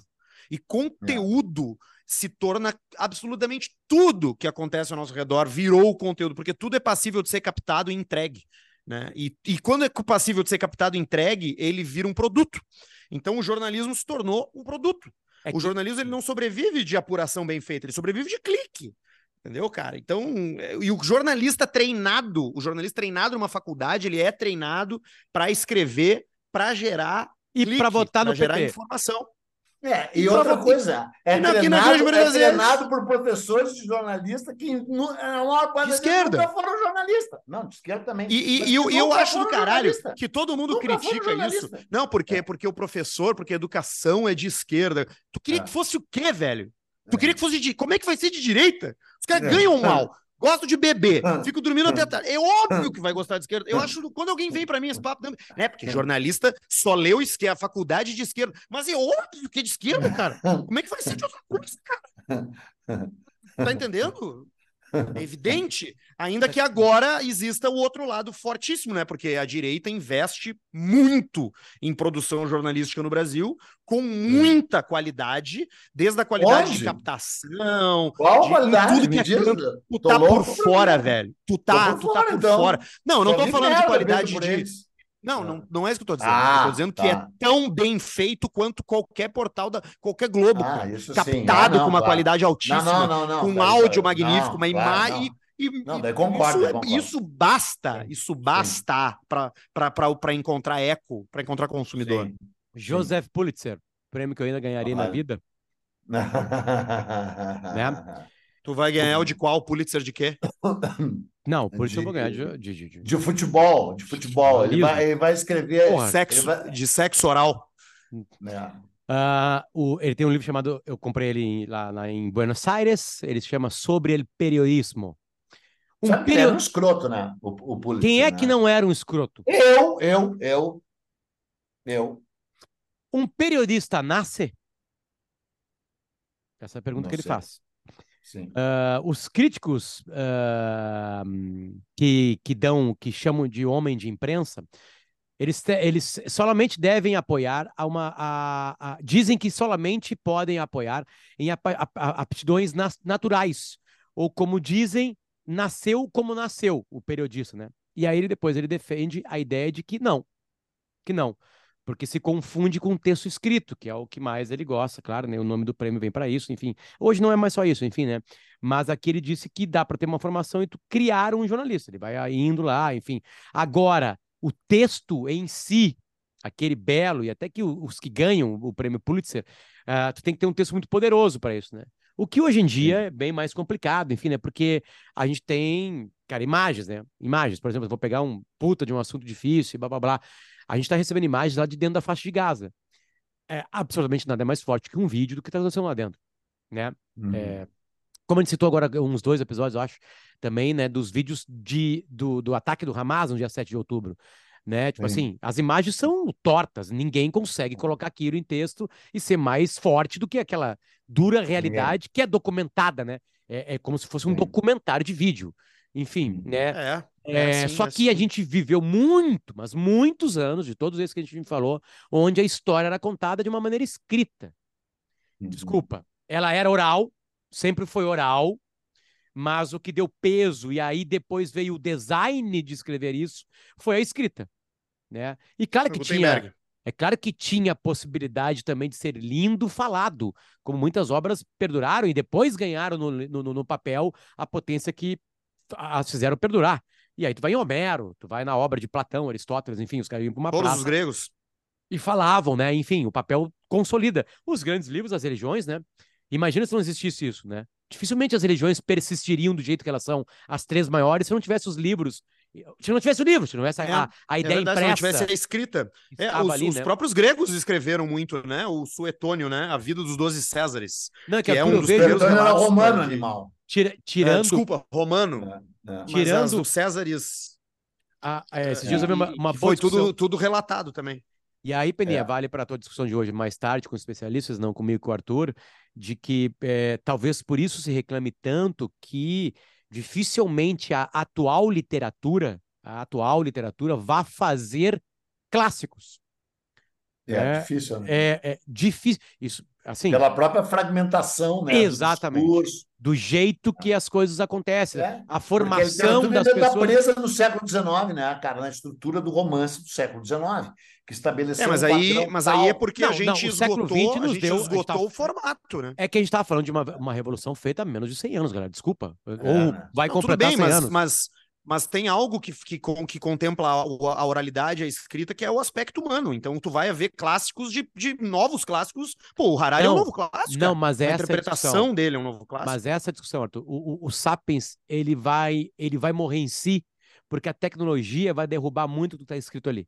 E conteúdo se torna absolutamente tudo que acontece ao nosso redor virou conteúdo, porque tudo é passível de ser captado e entregue. Né? E, e quando é passível de ser captado e entregue, ele vira um produto. Então o jornalismo se tornou um produto. É o que- jornalismo ele não sobrevive de apuração bem feita, ele sobrevive de clique. Entendeu, cara? Então, é, e o jornalista treinado, o jornalista treinado numa faculdade, ele é treinado para escrever, para gerar E para votar no pra gerar PT. informação. É, e E outra coisa, é e na- na treinado, maioria é treinado por professores de jornalista que nu- a maior parte De esquerda. nunca foram jornalistas. Não, de esquerda também. E, e- eu, eu acho do caralho jornalista. que todo mundo Nunca critica isso. jornalista. Não, por quê? É. Porque o professor, porque a educação é de esquerda. Tu queria É. que fosse o quê, velho? Tu É. queria que fosse de. Como é que vai ser de direita? Os caras É. ganham mal. Gosto de beber, É. fico dormindo até tarde. É óbvio que vai gostar de esquerda. Eu acho, quando alguém vem pra mim esse papo, né? Porque É. jornalista só leu esquerda, a faculdade de esquerda. Mas é óbvio que é de esquerda, cara. Como é que vai ser de outra coisa, cara? Tá entendendo? É evidente. Ainda que agora exista o outro lado fortíssimo, né? Porque a direita investe muito em produção jornalística no Brasil, com muita qualidade, desde a qualidade de Onde? captação. Qual de- qualidade? tudo que é canto, Tu tá por fora, velho. Tu tá, por tu tá fora, por então. fora. Não, não tô falando de qualidade de. Não, Ah. não, não é isso que eu tô dizendo. Ah, eu tô dizendo que é tá. tão bem feito quanto qualquer portal da qualquer Globo, Ah, captado Ah, não, com uma claro. qualidade altíssima não, não, não. com um daí- áudio não, magnífico, uma imagem. não. E, Não, daí concordo, isso, daí concordo. isso basta, isso basta para encontrar eco, para encontrar consumidor. Sim. Joseph Pulitzer, prêmio que eu ainda ganharia na vida. Tu vai ganhar o de qual? Pulitzer de quê? Não, o Pulitzer eu De- vou ganhar de, de, de- de- De futebol, de futebol. Ele vai, ele vai escrever. Porra, Sexo, vai- de sexo oral. né? Ah, o- ele tem um livro chamado, eu comprei ele em- lá, lá em Buenos Aires, ele se chama Sobre el Periodismo. Um Sabe perio- era um escroto, né? O, o Pulitzer, Quem é né? que não era um escroto? Eu, eu, eu, eu. Um periodista nasce? Essa é a pergunta Não que ele sei. faz. Ah, os críticos ah, que, que dão, que chamam de homem de imprensa, Eles, eles solamente devem apoiar a uma. A, a, dizem que solamente podem apoiar em ap, aptidões naturais. Ou como dizem, nasceu como nasceu o periodista, né? E aí ele depois ele defende a ideia de que não. Que não. Porque se confunde com o texto escrito, que é o que mais ele gosta, claro, né? O nome do prêmio vem para isso, enfim. Hoje não é mais só isso, enfim, né? Mas aqui ele disse que dá para ter uma formação e tu criar um jornalista. Ele vai indo lá, enfim. Agora, o texto em si, aquele belo, e até que os que ganham o prêmio Pulitzer, uh, tu tem que ter um texto muito poderoso para isso, né? O que hoje em dia é bem mais complicado, enfim, né? Porque a gente tem, cara, imagens, né? Imagens, por exemplo, eu vou pegar um puta de um assunto difícil, blá blá blá. A gente está recebendo imagens lá de dentro da faixa de Gaza. É absolutamente nada mais forte que um vídeo do que está acontecendo lá dentro, né? Uhum. É, como a gente citou agora uns dois episódios, eu acho, também, né, dos vídeos de, do, do ataque do Hamas no dia 7 de outubro. Né? Tipo Sim. assim, as imagens são tortas, ninguém consegue colocar aquilo em texto e ser mais forte do que aquela dura realidade Ninguém. que é documentada, né? É, é como se fosse um documentário de vídeo. Enfim, né? É. É, assim, só é que assim. a gente viveu muito, mas muitos anos, de todos esses que a gente falou, onde a história era contada de uma maneira escrita. Uhum. Desculpa, ela era oral, sempre foi oral, mas o que deu peso, e aí depois veio o design de escrever isso, foi a escrita. Né? E claro que tinha. É claro que tinha a possibilidade também de ser lindo falado, como muitas obras perduraram e depois ganharam no, no, no papel a potência que as fizeram perdurar. E aí tu vai em Homero, tu vai na obra de Platão, Aristóteles, enfim, os caras iam para uma Todos praça. os gregos. E falavam, né? Enfim, o papel consolida. Os grandes livros das religiões, né? Imagina se não existisse isso, né? Dificilmente as religiões persistiriam do jeito que elas são, as três maiores, se não tivesse os livros se não tivesse o livro, se não tivesse a, é, a, a é ideia é verdade, impressa. Se não tivesse a escrita. É, os, ali, os né? próprios gregos escreveram muito, né? O Suetônio, né? A vida dos Doze Césares. Não, que, que é um dos primeiros era romano, animal. Tira, tirando... É, desculpa, romano. É, tirando... os Césares... Ah, esses dias eu vi uma, uma Foi tudo, tudo relatado também. E aí, Peninha, vale para a tua discussão de hoje mais tarde com especialistas, não comigo e com o Arthur, de que talvez por isso se reclame tanto que dificilmente a atual literatura, a atual literatura vá fazer clássicos. É, é difícil, né? É, é, difícil. Isso, assim. Pela própria fragmentação, né? Exatamente. Do, do jeito que as coisas acontecem. É, a formação das pessoas. está presa no século XIX, né, cara? Na estrutura do romance do século XIX, que estabeleceu. É, mas, aí, mas aí é porque não, a gente não, esgotou, o nos deu, esgotou tá... o formato, né? É que a gente estava falando de uma, uma revolução feita há menos de 100 anos, galera. Desculpa. É, Ou né? vai não, completar bem, 100 mas, anos. Mas mas tem algo que, que, que contempla a, a, oralidade, a escrita, que é o aspecto humano. Então tu vai haver clássicos de, de novos clássicos. Pô, o Harari não, é um novo clássico. Não, mas essa a interpretação discussão, dele é um novo clássico. Mas essa discussão, Arthur, o, o, o, Sapiens ele vai ele vai morrer em si porque a tecnologia vai derrubar muito do que está escrito ali.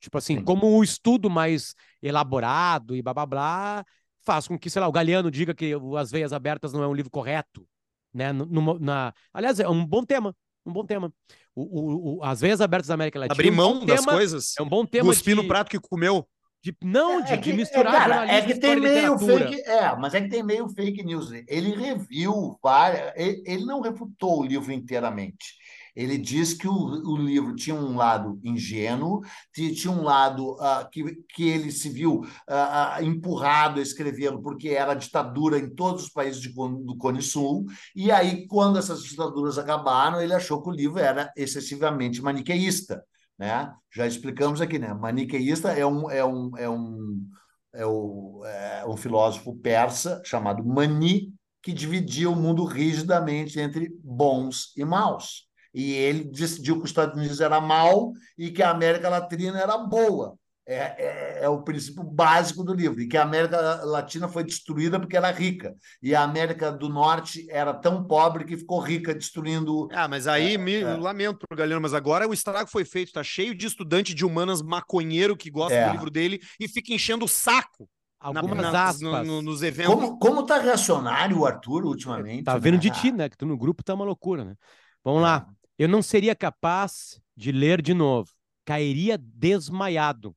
Tipo assim, Sim. como o estudo mais elaborado e blá blá blá faz com que, sei lá, o Galeano diga que As Veias Abertas não é um livro correto. Né? No, na... Aliás, é um bom tema um bom tema. O, o, o, as veias abertas da América Latina. Abrir mão um das tema, coisas. É um bom tema. Cuspir de... no prato que comeu. De, não, de, é, é que, de misturar é, cara, é que tem meio fake, é, mas é que tem meio fake news. Ele reviu várias, ele, ele não refutou o livro inteiramente. Ele diz que o, o livro tinha um lado ingênuo, tinha um lado uh, que, que ele se viu uh, empurrado a escrevê-lo porque era ditadura em todos os países de, do Cone Sul, e aí, quando essas ditaduras acabaram, ele achou que o livro era excessivamente maniqueísta. Né? Já explicamos aqui, né? Maniqueísta é um, é um, é um, é, o, é um filósofo persa chamado Mani, que dividia o mundo rigidamente entre bons e maus e ele decidiu que os Estados Unidos era mal e que a América Latina era boa. É, é, é, o princípio básico do livro, e que a América Latina foi destruída porque era rica, e a América do Norte era tão pobre que ficou rica, destruindo. Ah, mas aí é, me é. lamento, Galeno, mas agora o estrago foi feito, tá cheio de estudante de humanas maconheiro que gosta do é. livro dele e fica enchendo o saco. Algumas na, aspas. No, no, nos eventos. Como, como tá reacionário o Arthur ultimamente? Tá vendo né? de ti, né? Que tu no grupo tá uma loucura, né? Vamos lá. É. Eu não seria capaz de ler de novo. Cairia desmaiado.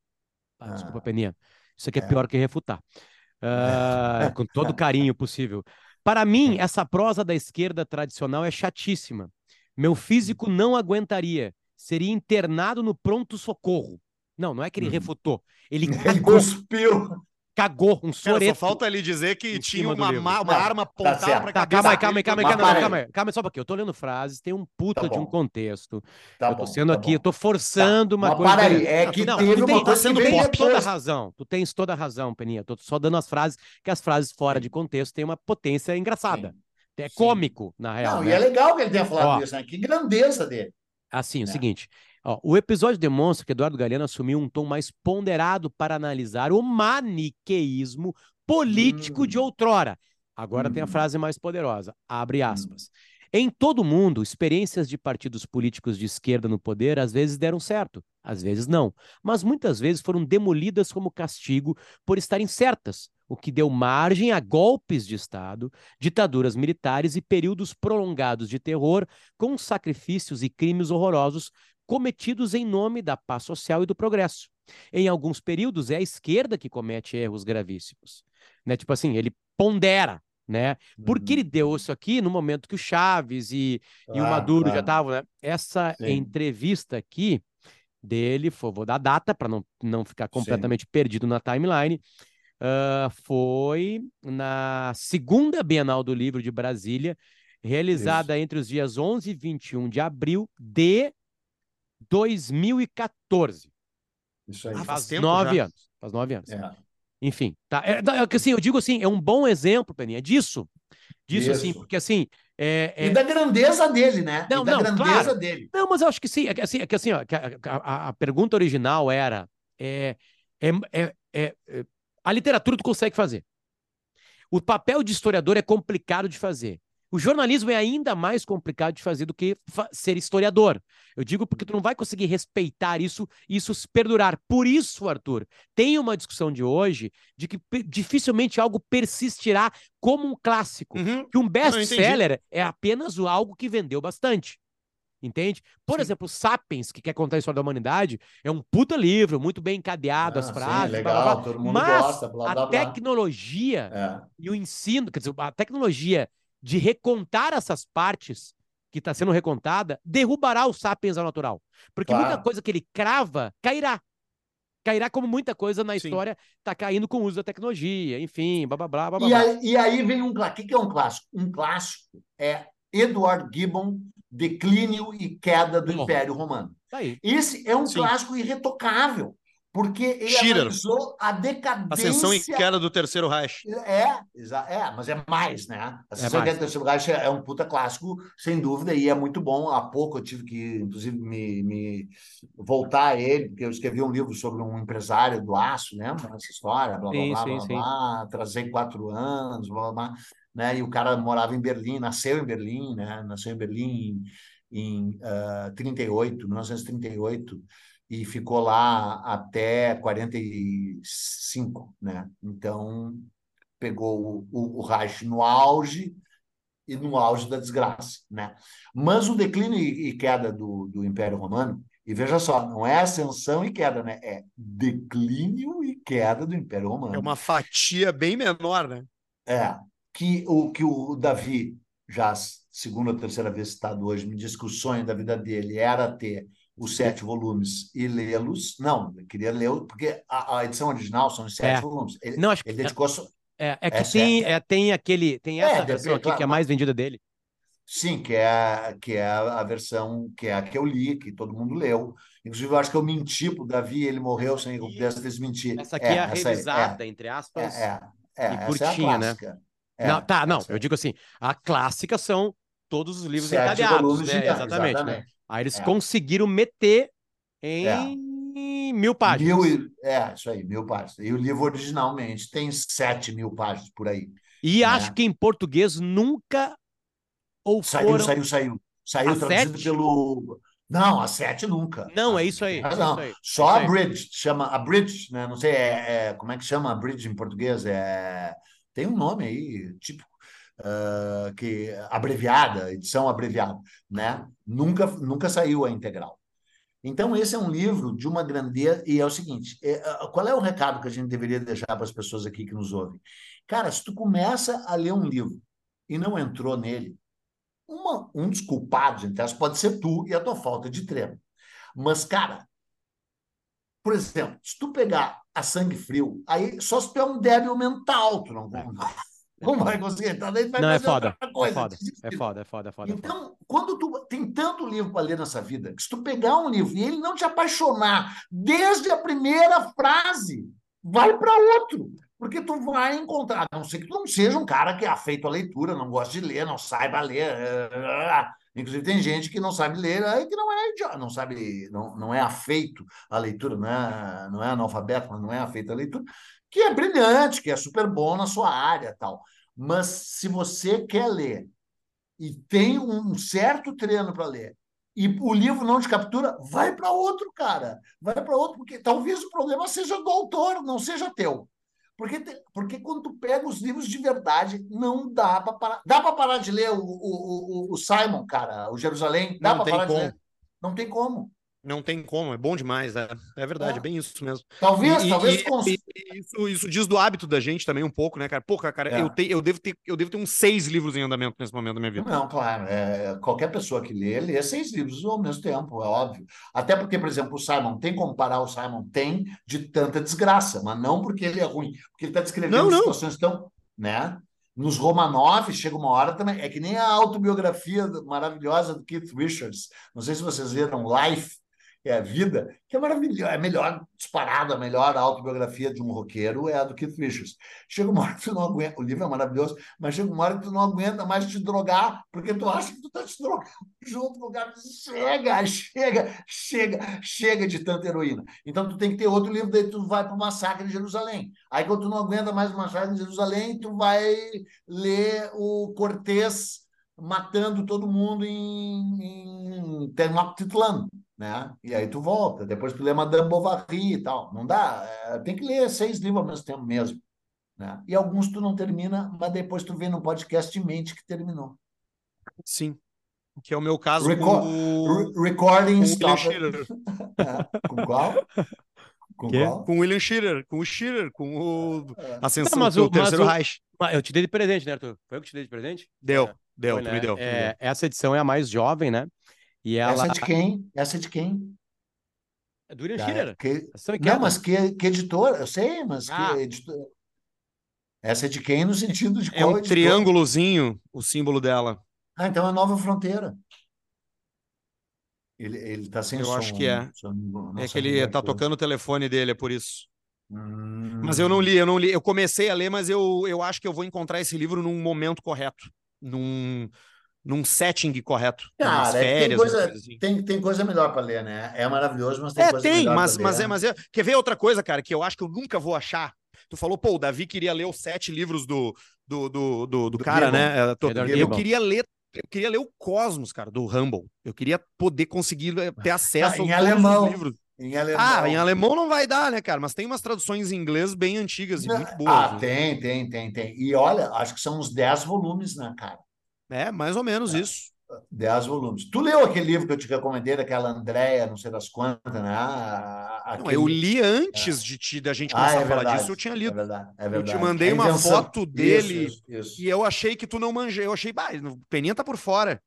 Ah, ah. Desculpa, Peninha. Isso aqui é, é. pior que refutar. Uh, com todo o carinho possível. Para mim, essa prosa da esquerda tradicional é chatíssima. Meu físico não aguentaria. Seria internado no pronto-socorro. Não, não é que ele Uhum. refutou. Ele Ele cuspiu. Cagou um Cara, soreto. só falta ali dizer que tinha uma, uma Não, arma tá apontada certo. pra Tá, cabeça. calma aí, calma aí, calma aí, calma aí, calma aí, calma aí, só um pouquinho. Eu tô lendo frases, tem um puta Tá de um contexto. Tá eu tô sendo tá aqui, bom. eu tô forçando uma Mas coisa. para aí, é que não, teve tu uma coisa tens veio toda razão. Tu tens toda a razão, Peninha. Tô só dando as frases, que as frases fora Sim. de contexto têm uma potência engraçada. Sim. É Sim. cômico, na real. Não, né? e é legal que ele tenha falado Ó. isso, né? Que grandeza dele. Assim, o É. seguinte, ó, o episódio demonstra que Eduardo Galeano assumiu um tom mais ponderado para analisar o maniqueísmo político de Hum. outrora. Agora tem a Hum. frase mais poderosa, abre aspas. Em todo o mundo, experiências de partidos políticos de esquerda no poder às vezes deram certo, às vezes não, mas muitas vezes foram demolidas como castigo por estarem certas, o que deu margem a golpes de Estado, ditaduras militares e períodos prolongados de terror com sacrifícios e crimes horrorosos cometidos em nome da paz social e do progresso. Em alguns períodos é a esquerda que comete erros gravíssimos, né? Tipo assim, ele pondera, né? Porque Uhum. ele deu isso aqui no momento que o Chaves e, e o Maduro já claro. estavam, né? Essa Sim. entrevista aqui dele, foi- vou dar data para não, não ficar completamente perdido na timeline, ah, foi na segunda Bienal do Livro de Brasília, realizada entre os dias 11 e 21 de abril de 2014. Isso aí. Ah, Faz faz tempo nove já. anos. Faz nove anos. É. Enfim, tá. É, é assim, eu digo assim, é um bom exemplo, Peninha, disso. Disso, assim, Isso. porque assim. É, é- E da grandeza dele, né? Não, e da não, grandeza claro. dele. Não, mas eu acho que sim. É que assim, é que, assim ó, que a, a- a pergunta original era: é, é, é- é- é- a literatura tu consegue fazer. O papel de historiador é complicado de fazer. O jornalismo é ainda mais complicado de fazer do que fa- ser historiador. Eu digo porque tu não vai conseguir respeitar isso e isso se perdurar. Por isso, Arthur, tem uma discussão de hoje de que dificilmente algo persistirá como um clássico Uhum. que um entendi. best-seller é apenas o algo que vendeu bastante. Entende? Por Sim. exemplo, Sapiens, que quer contar a história da humanidade, é um puta livro, muito bem encadeado, as Ah, sim, frases, blá, legal, blá, blá. mundo mas gosta, blá, a blá, blá. tecnologia É. e o ensino, quer dizer, a tecnologia de recontar essas partes que está sendo recontada, derrubará o Sapiens ao natural. Porque muita Claro. coisa que ele crava cairá. Cairá como muita coisa na Sim. história está caindo com o uso da tecnologia, enfim, blá blá blá blá. E aí, e aí vem um clássico. O que é um clássico? Um clássico é Edward Gibbon, Declínio e Queda do Bom. Império Romano. Tá. Esse é um Sim. clássico irretocável, porque ele Schiller. analisou a decadência... Ascensão e queda do terceiro Reich. É, é, mas é mais, né? A Sessão mais. é Terceiro Reich é um puta clássico, sem dúvida, e é muito bom. Há pouco eu tive que, inclusive, me, me voltar a ele, porque eu escrevi um livro sobre um empresário do aço, né? Essa história, blá, blá, Sim, blá, sim, blá, sim. blá, trazei quatro anos, blá, blá, blá, né? E o cara morava em Berlim, nasceu em Berlim, né? Nasceu em Berlim em, em ah, 38, 1938, e ficou lá até 45, né? Então, pegou o, o, o Reich no auge e no auge da desgraça, né? Mas o declínio e, e queda do, do Império Romano, e veja só, não é ascensão e queda, né? É declínio e queda do Império Romano. É uma fatia bem menor, né? É, que o que o Davi, já segunda ou terceira vez citado hoje, me disse que o sonho da vida dele era ter os sete volumes e lê-los. Não, ele queria ler, porque a, a edição original são os sete É. volumes. Ele, Não, acho que ele dedicou só- é, é que É tem, é, tem aquele, tem É, essa versão aqui claro, que é mais vendida dele. Sim, que é, que é a versão que é a que eu li, que todo mundo leu. Inclusive, eu acho que eu menti pro Davi, ele morreu sem eu dessa vez mentir. Essa aqui é, a revisada, entre É, aspas. é, é, e essa é a curtinha, né? É, não, tá, não, eu digo assim, a clássica são todos os livros Sete encadeados, volumes né? gigantes, Exatamente, né? exatamente. Aí eles É. conseguiram meter em É. mil páginas. Mil é, isso aí, mil páginas. E o livro originalmente tem sete mil páginas por aí. E né? acho que em português nunca ou Saiu, foram... saiu, saiu. Saiu A traduzido sete? pelo. Não, a sete nunca. Não, é isso aí, é razão. isso aí, Só é a. Bridge, chama a Bridge, né? Não sei, é, é- como é que chama a Bridge em português? É, tem um nome aí, típico, ah, que abreviada, edição abreviada, né? Nunca, nunca saiu a integral. Então, esse é um livro de uma grandeza, e é o seguinte: é, qual é o recado que a gente deveria deixar para as pessoas aqui que nos ouvem? Cara, se tu começa a ler um livro e não entrou nele, uma- um dos culpados, entre pode ser tu e a tua falta de treino. Mas, cara, por exemplo, se tu pegar a sangue frio, aí só se tu é um débil mental, tu não, não vai conseguir. Então, daí vai Não, é foda. outra É coisa. foda. É foda, é foda, é foda. é foda. Então, quando tu tem tanto livro para ler nessa vida, que se tu pegar um livro e ele não te apaixonar desde a primeira frase, vai para outro. Porque tu vai encontrar, a não ser que tu não seja um cara que é afeito à leitura, não gosta de ler, não saiba ler. Inclusive, tem gente que não sabe ler, aí que não é idiota, não sabe, não, não é afeito à leitura, não é, não é analfabeto, mas não é afeito à leitura, que é brilhante, que é super bom na sua área tal. Mas se você quer ler e tem um certo treino para ler e o livro não te captura, vai para outro, cara. Vai para outro, porque talvez o problema seja do autor, não seja teu. Porque, te- porque quando tu pega os livros de verdade, não dá para parar. Dá para parar de ler o, o, o, o Simon, cara, o Jerusalém? Dá Não para tem parar de como. ler? Não tem como. Não tem como, é bom demais, é, é verdade, É. é bem isso mesmo. Talvez, E- talvez e- cons- e- isso, isso diz do hábito da gente também um pouco, né, cara? Porra, cara, É. eu, te, eu, devo ter, eu devo ter uns seis livros em andamento nesse momento da minha vida. Não, claro. é, qualquer pessoa que lê, lê seis livros ao mesmo tempo, é óbvio. Até porque, por exemplo, o Simon, tem como parar o Simon? Tem, de tanta desgraça, mas não porque ele é ruim, porque ele está descrevendo Não, não. situações tão. Né? Nos Romanov, chega uma hora também. É que nem a autobiografia maravilhosa do Keith Richards. Não sei se vocês leram Life, é a vida, que é maravilhosa, é melhor, disparada, a melhor autobiografia de um roqueiro é a do Keith Richards. Chega uma hora que tu não aguenta, o livro é maravilhoso, mas chega uma hora que tu não aguenta mais te drogar, porque tu acha que tu tá te drogando junto com o cara. Chega, chega, chega, chega de tanta heroína. Então tu tem que ter outro livro, daí tu vai para o Massacre de Jerusalém. Aí quando tu não aguenta mais o Massacre de Jerusalém, tu vai ler o Cortês matando todo mundo em, em Tenochtitlan, né? E aí tu volta, depois tu lê Madame Bovary e tal. Não dá, é, tem que ler seis livros ao mesmo tempo mesmo. Né? E alguns tu não termina, mas depois tu vê no podcast e mente que terminou. Sim. Que é o meu caso Record- com o, Re- recording com o William. É, Com qual? Com qual? Com o William Scherer, com o Scherer, com o É. Ascensão Não, mas do o- mas Terceiro o- Reich. Mas eu te dei de presente, né, Arthur? Foi eu que te dei de presente? Deu, É, deu, Foi, tu né? me deu. me deu. essa edição é a mais jovem, né? E ela. Essa é de quem? Essa é de quem? É do William Da- Scherer. que- e Não, mas que, que editor? Eu sei, mas que Ah. editor? Essa é de quem no sentido de É qual um editor? triângulozinho o símbolo dela. Ah, então é Nova Fronteira. Ele, ele tá sem Eu som. acho que é. eu não. É que ele tá tocando o telefone dele, é por isso. Hum. Mas eu não li, eu não li. Eu comecei a ler, mas eu, eu acho que eu vou encontrar esse livro num momento correto, num, num setting correto, Cara, nas é que tem férias, uma coisa, assim. tem, tem coisa melhor para ler, né? É maravilhoso, mas tem É, coisa tem, melhor mas, pra mas ler. é, mas é. Quer ver outra coisa, cara, que eu acho que eu nunca vou achar? Tu falou, pô, o Davi queria ler os sete livros do, do, do, do, do Do cara, Gibbon. né? Eu, tô- eu queria ler. Eu queria ler o Cosmos, cara, do Rumble. Eu queria poder conseguir ter acesso Ah, em a todos alemão. os livros. Em alemão. Ah, em alemão não vai dar, né, cara? Mas tem umas traduções em inglês bem antigas e muito boas. Ah, né? tem, tem, tem, tem. E olha, acho que são uns 10 volumes, né, cara? É, mais ou menos isso. 10 volumes. Tu leu aquele livro que eu te recomendei, daquela Andréia, não sei das quantas, né? A- Não, aquele- eu li antes de ti, da gente Ah, começar é a falar verdade, disso, eu tinha É lido. verdade, é eu verdade. te mandei uma foto dele Isso, isso, isso. e eu achei que tu não manjei. Eu achei, bah, o Peninha tá por fora.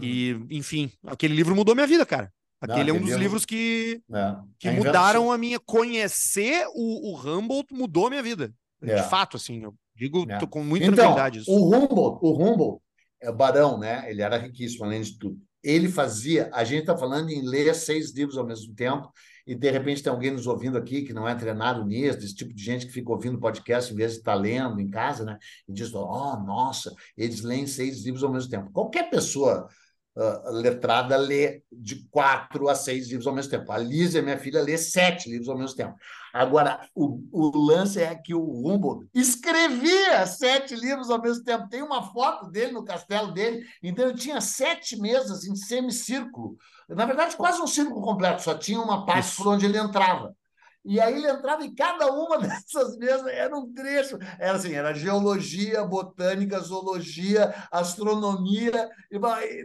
E, enfim, aquele livro mudou minha vida, cara. Não, Aquele é um dos livro- livros que, É. que mudaram a minha. Conhecer o, o Humboldt mudou a minha vida. É. De fato, assim, eu digo É. tô com muita Então, tranquilidade isso. o Humboldt, o Humboldt, é barão, né? Ele era riquíssimo, além de tudo. Ele fazia, a gente está falando em ler seis livros ao mesmo tempo, e de repente tem alguém nos ouvindo aqui que não é treinado nisso, desse tipo de gente que fica ouvindo podcast em vez de estar lendo em casa, né? E diz, oh, nossa, eles leem seis livros ao mesmo tempo. Qualquer pessoa ah, letrada lê de quatro a seis livros ao mesmo tempo. A Lígia, minha filha, lê sete livros ao mesmo tempo. Agora, o, o lance é que o Humboldt escrevia sete livros ao mesmo tempo. Tem uma foto dele no castelo dele. Então, ele tinha sete mesas em semicírculo. Na verdade, quase um círculo completo. Só tinha uma parte Isso. por onde ele entrava. E aí ele entrava em cada uma dessas mesas, era um trecho. Era assim, era geologia, botânica, zoologia, astronomia,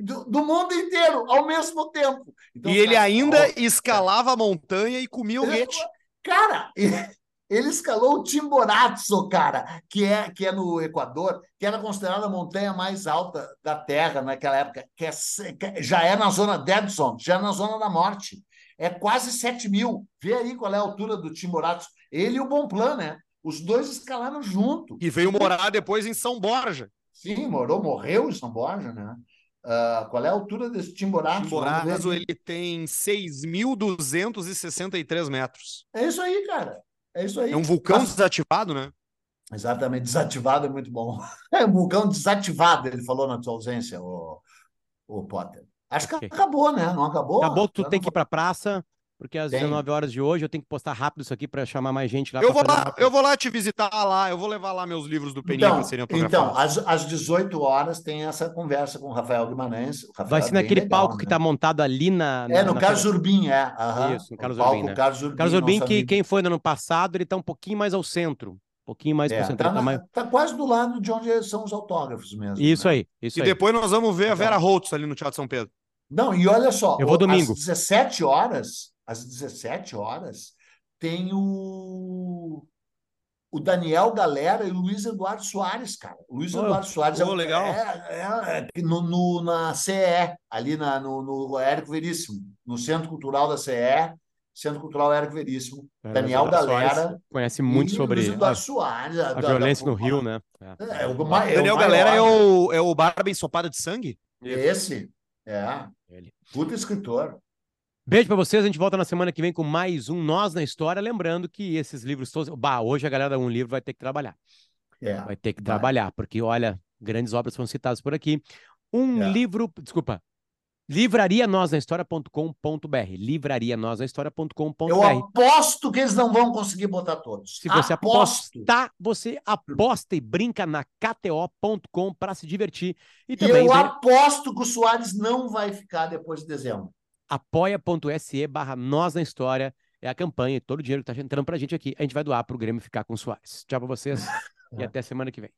do, do mundo inteiro, ao mesmo tempo. Então, E ele cara, ainda ó, escalava a montanha e comia o guete. Cara, ele escalou o Chimborazo, cara, que é, que é no Equador, que era considerada a montanha mais alta da Terra naquela época, que, é, que já é na zona Debson, já é na zona da morte. É quase 7 mil. Vê aí qual é a altura do Timborato. Ele e o Bonplan, né? Os dois escalaram junto. E veio morar depois em São Borja. Sim, morou, morreu em São Borja, né? Uh, qual é a altura desse Timborato? Timborato, ele tem 6.263 metros. É isso aí, cara. É isso aí. É um vulcão Mas... desativado, né? Exatamente, desativado é muito bom. É um vulcão desativado, ele falou na tua ausência, o, o Potter. Acho que okay. acabou, né? Não acabou? Acabou que tu tem que ir para a praça, porque às tem. 19 horas de hoje eu tenho que postar rápido isso aqui para chamar mais gente lá. Eu vou lá, eu vou lá te visitar lá, eu vou levar lá meus livros do Peninha então, para serem Então, às, às 18 horas tem essa conversa com o Rafael Guimarães. O Rafael Vai ser é naquele legal, palco né? que está montado ali na. É, no na Carlos Urbim, é. Uhum. Isso, no Carlos Urbim. Né? Carlos Urbim, Carlos Urbim que amigo. quem foi no ano passado, ele está um pouquinho mais ao centro. Um pouquinho mais é, concentrado. Tá, mais... tá, quase do lado de onde são os autógrafos mesmo. Isso né? aí. Isso e aí. depois nós vamos ver a Vera Holtz ali no Teatro São Pedro. Não, e olha só. Eu vou domingo. Às 17 horas, às 17 horas, tem o, o Daniel Galera e o Luiz Eduardo Soares, cara. O Luiz oh, Eduardo Soares oh, é, legal. É, é, no, no, na CE, ali na, no, no Érico Veríssimo, no Centro Cultural da CE, Centro Cultural Érico Veríssimo. É, Daniel Galera. Soares conhece muito sobre a, Soares, a, a da, violência da, no Rio, né? É, o, Daniel Galera é o, é o Barba Ensopada de Sangue? Esse. É. Ele. Puta escritor. Beijo para vocês, a gente volta na semana que vem com mais um Nós na História. Lembrando que esses livros todos. Bah, hoje a galera da Um Livro vai ter que trabalhar. É, vai ter que vai. trabalhar, porque olha, grandes obras foram citadas por aqui. Um é. livro. Desculpa. Livraria nós na história.com.br. Livraria nós na história.com.br. Eu aposto que eles não vão conseguir botar todos. Se você aposto. apostar, você aposta e brinca na KTO.com para se divertir. E, também, eu aposto que o Soares não vai ficar depois de dezembro. Apoia.se barra nós na história. É a campanha todo o dinheiro que está entrando para a gente aqui, a gente vai doar para o Grêmio ficar com o Soares. Tchau para vocês e até semana que vem.